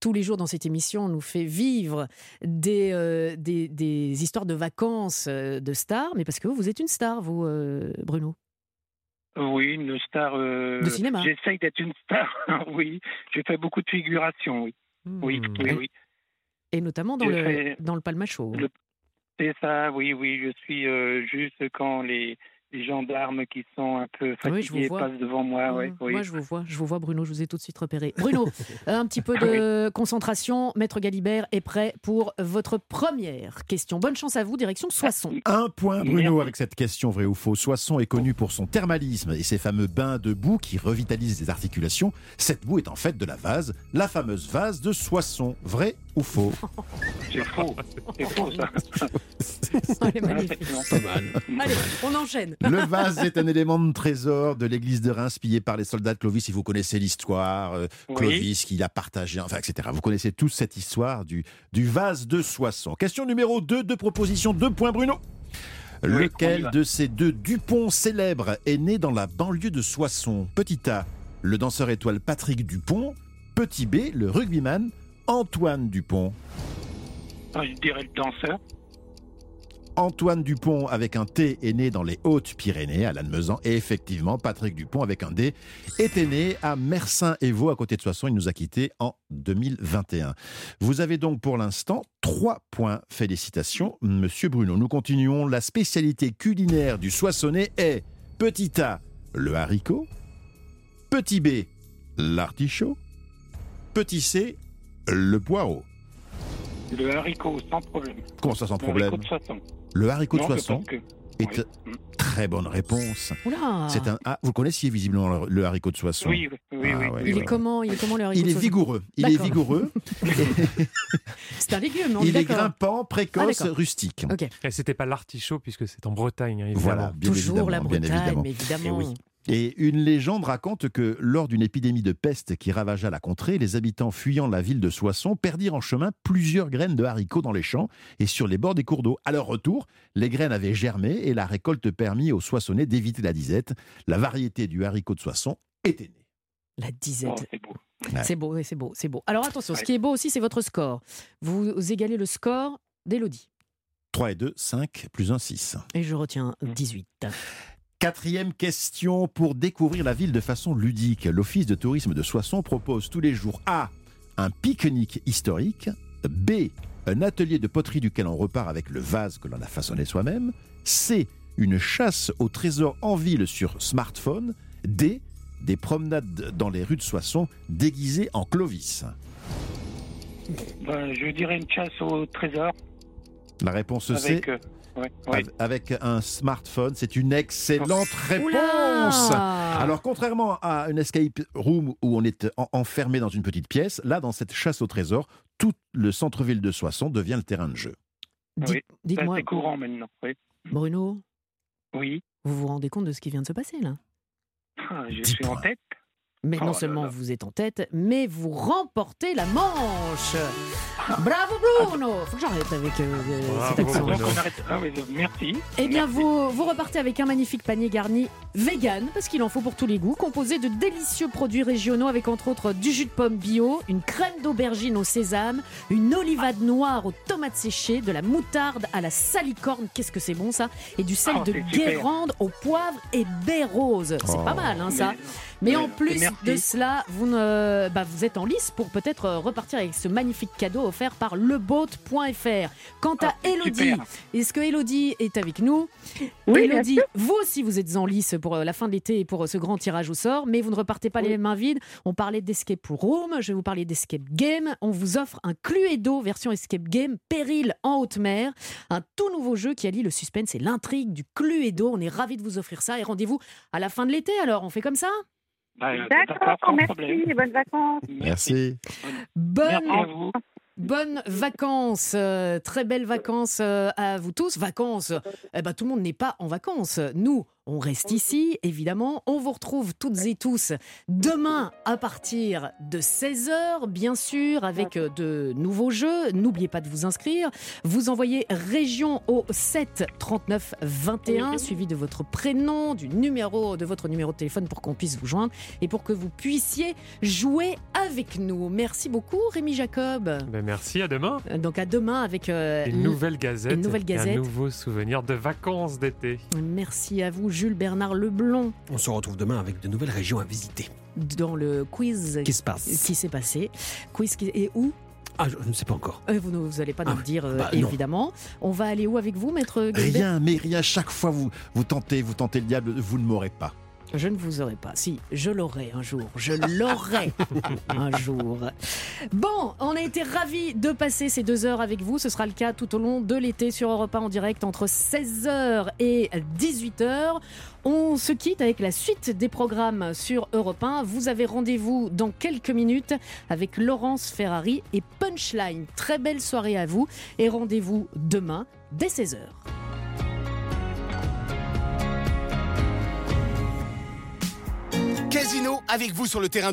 tous les jours dans cette émission, nous fait vivre des, des, des histoires de vacances de stars, mais parce que vous, vous êtes une star, vous, Bruno. Oui, une star. De cinéma. J'essaye d'être une star. oui, j'ai fait beaucoup de figurations. Oui, oui, oui. Et- oui. Et notamment dans Je le, fais- dans le Palmacho. Le- C'est ça, oui, oui. Je suis euh, juste quand les, les gendarmes qui sont un peu Oui, je vous fatigués vois. passent devant moi. ouais, oui. Moi, je vous vois, je vous vois, Bruno, je vous ai tout de suite repéré. Bruno, euh, un petit peu de concentration. Maître Galibert est prêt pour votre première question. Bonne chance à vous, direction Soissons. Un point, Bruno, Merci. avec cette question, vrai ou faux. Soissons est connu pour son thermalisme et ses fameux bains de boue qui revitalisent les articulations. Cette boue est en fait de la vase, la fameuse vase de Soissons. Vrai ou faux? C'est faux. C'est faux, ça. Elle est magnifique. Pas mal. Allez, on enchaîne. Le vase est un élément de trésor de l'église de Reims pillé par les soldats de Clovis. Si vous connaissez l'histoire, euh, Oui. Clovis qui l'a partagé, enfin, etc. Vous connaissez tous cette histoire du, du vase de Soissons. Question numéro 2, deux propositions, deux points, Bruno. Lequel de ces deux Dupont célèbres est né dans la banlieue de Soissons? Petit A, le danseur étoile Patrick Dupont. Petit B, le rugbyman Antoine Dupont. Ah, Je dirais le danseur. Antoine Dupont avec un T est né dans les Hautes-Pyrénées, à Lannemezan. Et effectivement, Patrick Dupont avec un D était né à Mersin-Évaux, à côté de Soissons. Il nous a quittés en 2021. Vous avez donc pour l'instant trois points. Félicitations, monsieur Bruno. Nous continuons. La spécialité culinaire du Soissonnais est petit A, le haricot. Petit B, l'artichaut. Petit C, le poireau. Le haricot, sans problème. Comment ça sans Le problème haricot de Soissons. Le haricot de Non, Soissons que- est Oui. très bonne réponse. C'est un ah, vous connaissiez visiblement le, le haricot de Soissons. Oui, oui, oui. Ah oui. Il est comment Il est comment le haricot Il est vigoureux. Il est vigoureux. C'est un légume, on il est grimpant, précoce, Ah, d'accord. rustique. Ok. Et c'était pas l'artichaut puisque c'est en Bretagne, hein, évidemment. Voilà, bien Toujours évidemment, la bien Bretagne, évidemment. mais évidemment. Et une légende raconte que lors d'une épidémie de peste qui ravagea la contrée, les habitants fuyant la ville de Soissons perdirent en chemin plusieurs graines de haricots dans les champs et sur les bords des cours d'eau. À leur retour, les graines avaient germé et la récolte permit aux Soissonnais d'éviter la disette. La variété du haricot de Soissons était née. La Oh, disette. c'est beau. Ouais. C'est beau, c'est beau, c'est beau. Alors attention, ce qui est beau aussi, c'est votre score. Vous égalez le score d'Elodie. 3 et 2, 5, plus 1, 6. Et je retiens 18. Quatrième question pour découvrir la ville de façon ludique. L'Office de tourisme de Soissons propose tous les jours A. Un pique-nique historique. B. Un atelier de poterie duquel on repart avec le vase que l'on a façonné soi-même. C. Une chasse au trésor en ville sur smartphone. D. Des promenades dans les rues de Soissons déguisées en Clovis. Ben, je dirais une chasse au trésor. La réponse C. Avec, euh, ouais, ouais. Av- Avec un smartphone, c'est une excellente réponse. Oula Alors, contrairement à une escape room où on est en- enfermé dans une petite pièce, là, dans cette chasse au trésor, tout le centre-ville de Soissons devient le terrain de jeu. Oui. Dites-moi, C'est courant maintenant. Oui. Bruno, oui. vous vous rendez compte de ce qui vient de se passer là? Ah, je suis en tête. Mais Oh non seulement là. vous êtes en tête, mais vous remportez la manche. Bravo Bruno Faut que j'arrête avec euh, euh, cet accent. Ah, oui, merci. Eh bien, Merci. vous, vous repartez avec un magnifique panier garni vegan, parce qu'il en faut pour tous les goûts, composé de délicieux produits régionaux avec entre autres du jus de pomme bio, une crème d'aubergine au sésame, une olivade noire aux tomates séchées, de la moutarde à la salicorne, qu'est-ce que c'est bon ça, et du sel Oh, de. Guérande au poivre et baie rose. C'est Oh. pas mal, hein, ça? Mais- Mais en plus, merci de cela, vous, ne, bah, vous êtes en lice pour peut-être euh, repartir avec ce magnifique cadeau offert par leboat.fr. Quant à Ah, Elodie, est-ce que Elodie est avec nous? Oui, Elodie, vous aussi vous êtes en lice pour euh, la fin de l'été et pour euh, ce grand tirage au sort, mais vous ne repartez pas les mains vides. On parlait d'Escape Room, je vais vous parler d'Escape Game. On vous offre un Cluedo version Escape Game Péril en haute mer, un tout nouveau jeu qui allie le suspense et l'intrigue du Cluedo. On est ravis de vous offrir ça et rendez-vous à la fin de l'été alors, on fait comme ça? Euh, D'accord, merci, problème. bonnes vacances. Merci. Bonne Merci à vous. Bonnes vacances, euh, très belles vacances euh, à vous tous. Vacances, eh ben, tout le monde n'est pas en vacances. Nous, on reste ici, évidemment. On vous retrouve toutes et tous demain à partir de 16h, bien sûr, avec euh, de nouveaux jeux. N'oubliez pas de vous inscrire. Vous envoyez région au 7 39 21, suivi de votre prénom, du numéro de votre numéro de téléphone pour qu'on puisse vous joindre et pour que vous puissiez jouer avec nous. Merci beaucoup, Rémi Jacob. Ben, merci, à demain. Euh, Donc à demain avec euh, Une nouvelle gazette. une nouvelle et gazette. un nouveau souvenir de vacances d'été. Merci à vous, Jules Bernard Leblond, On se retrouve demain avec de nouvelles régions à visiter. dans le quiz Qui se passe qui s'est passé. Quiz qui et où? Ah, je ne sais pas encore. Euh, Vous ne vous allez pas Ah nous le dire, euh, Bah, non. évidemment. On va aller où avec vous, maître Rien, mais rien. Chaque fois, vous, vous tentez, vous tentez le diable, vous ne m'aurez pas. Je ne vous aurai pas. Si, je l'aurai un jour. Je l'aurai un jour. Bon, on a été ravis de passer ces deux heures avec vous. Ce sera le cas tout au long de l'été sur Europe 1 en direct entre 16h et 18h. On se quitte avec la suite des programmes sur Europe 1. Vous avez rendez-vous dans quelques minutes avec Laurence Ferrari et Punchline. Très belle soirée à vous et rendez-vous demain dès 16h. Casino avec vous sur le terrain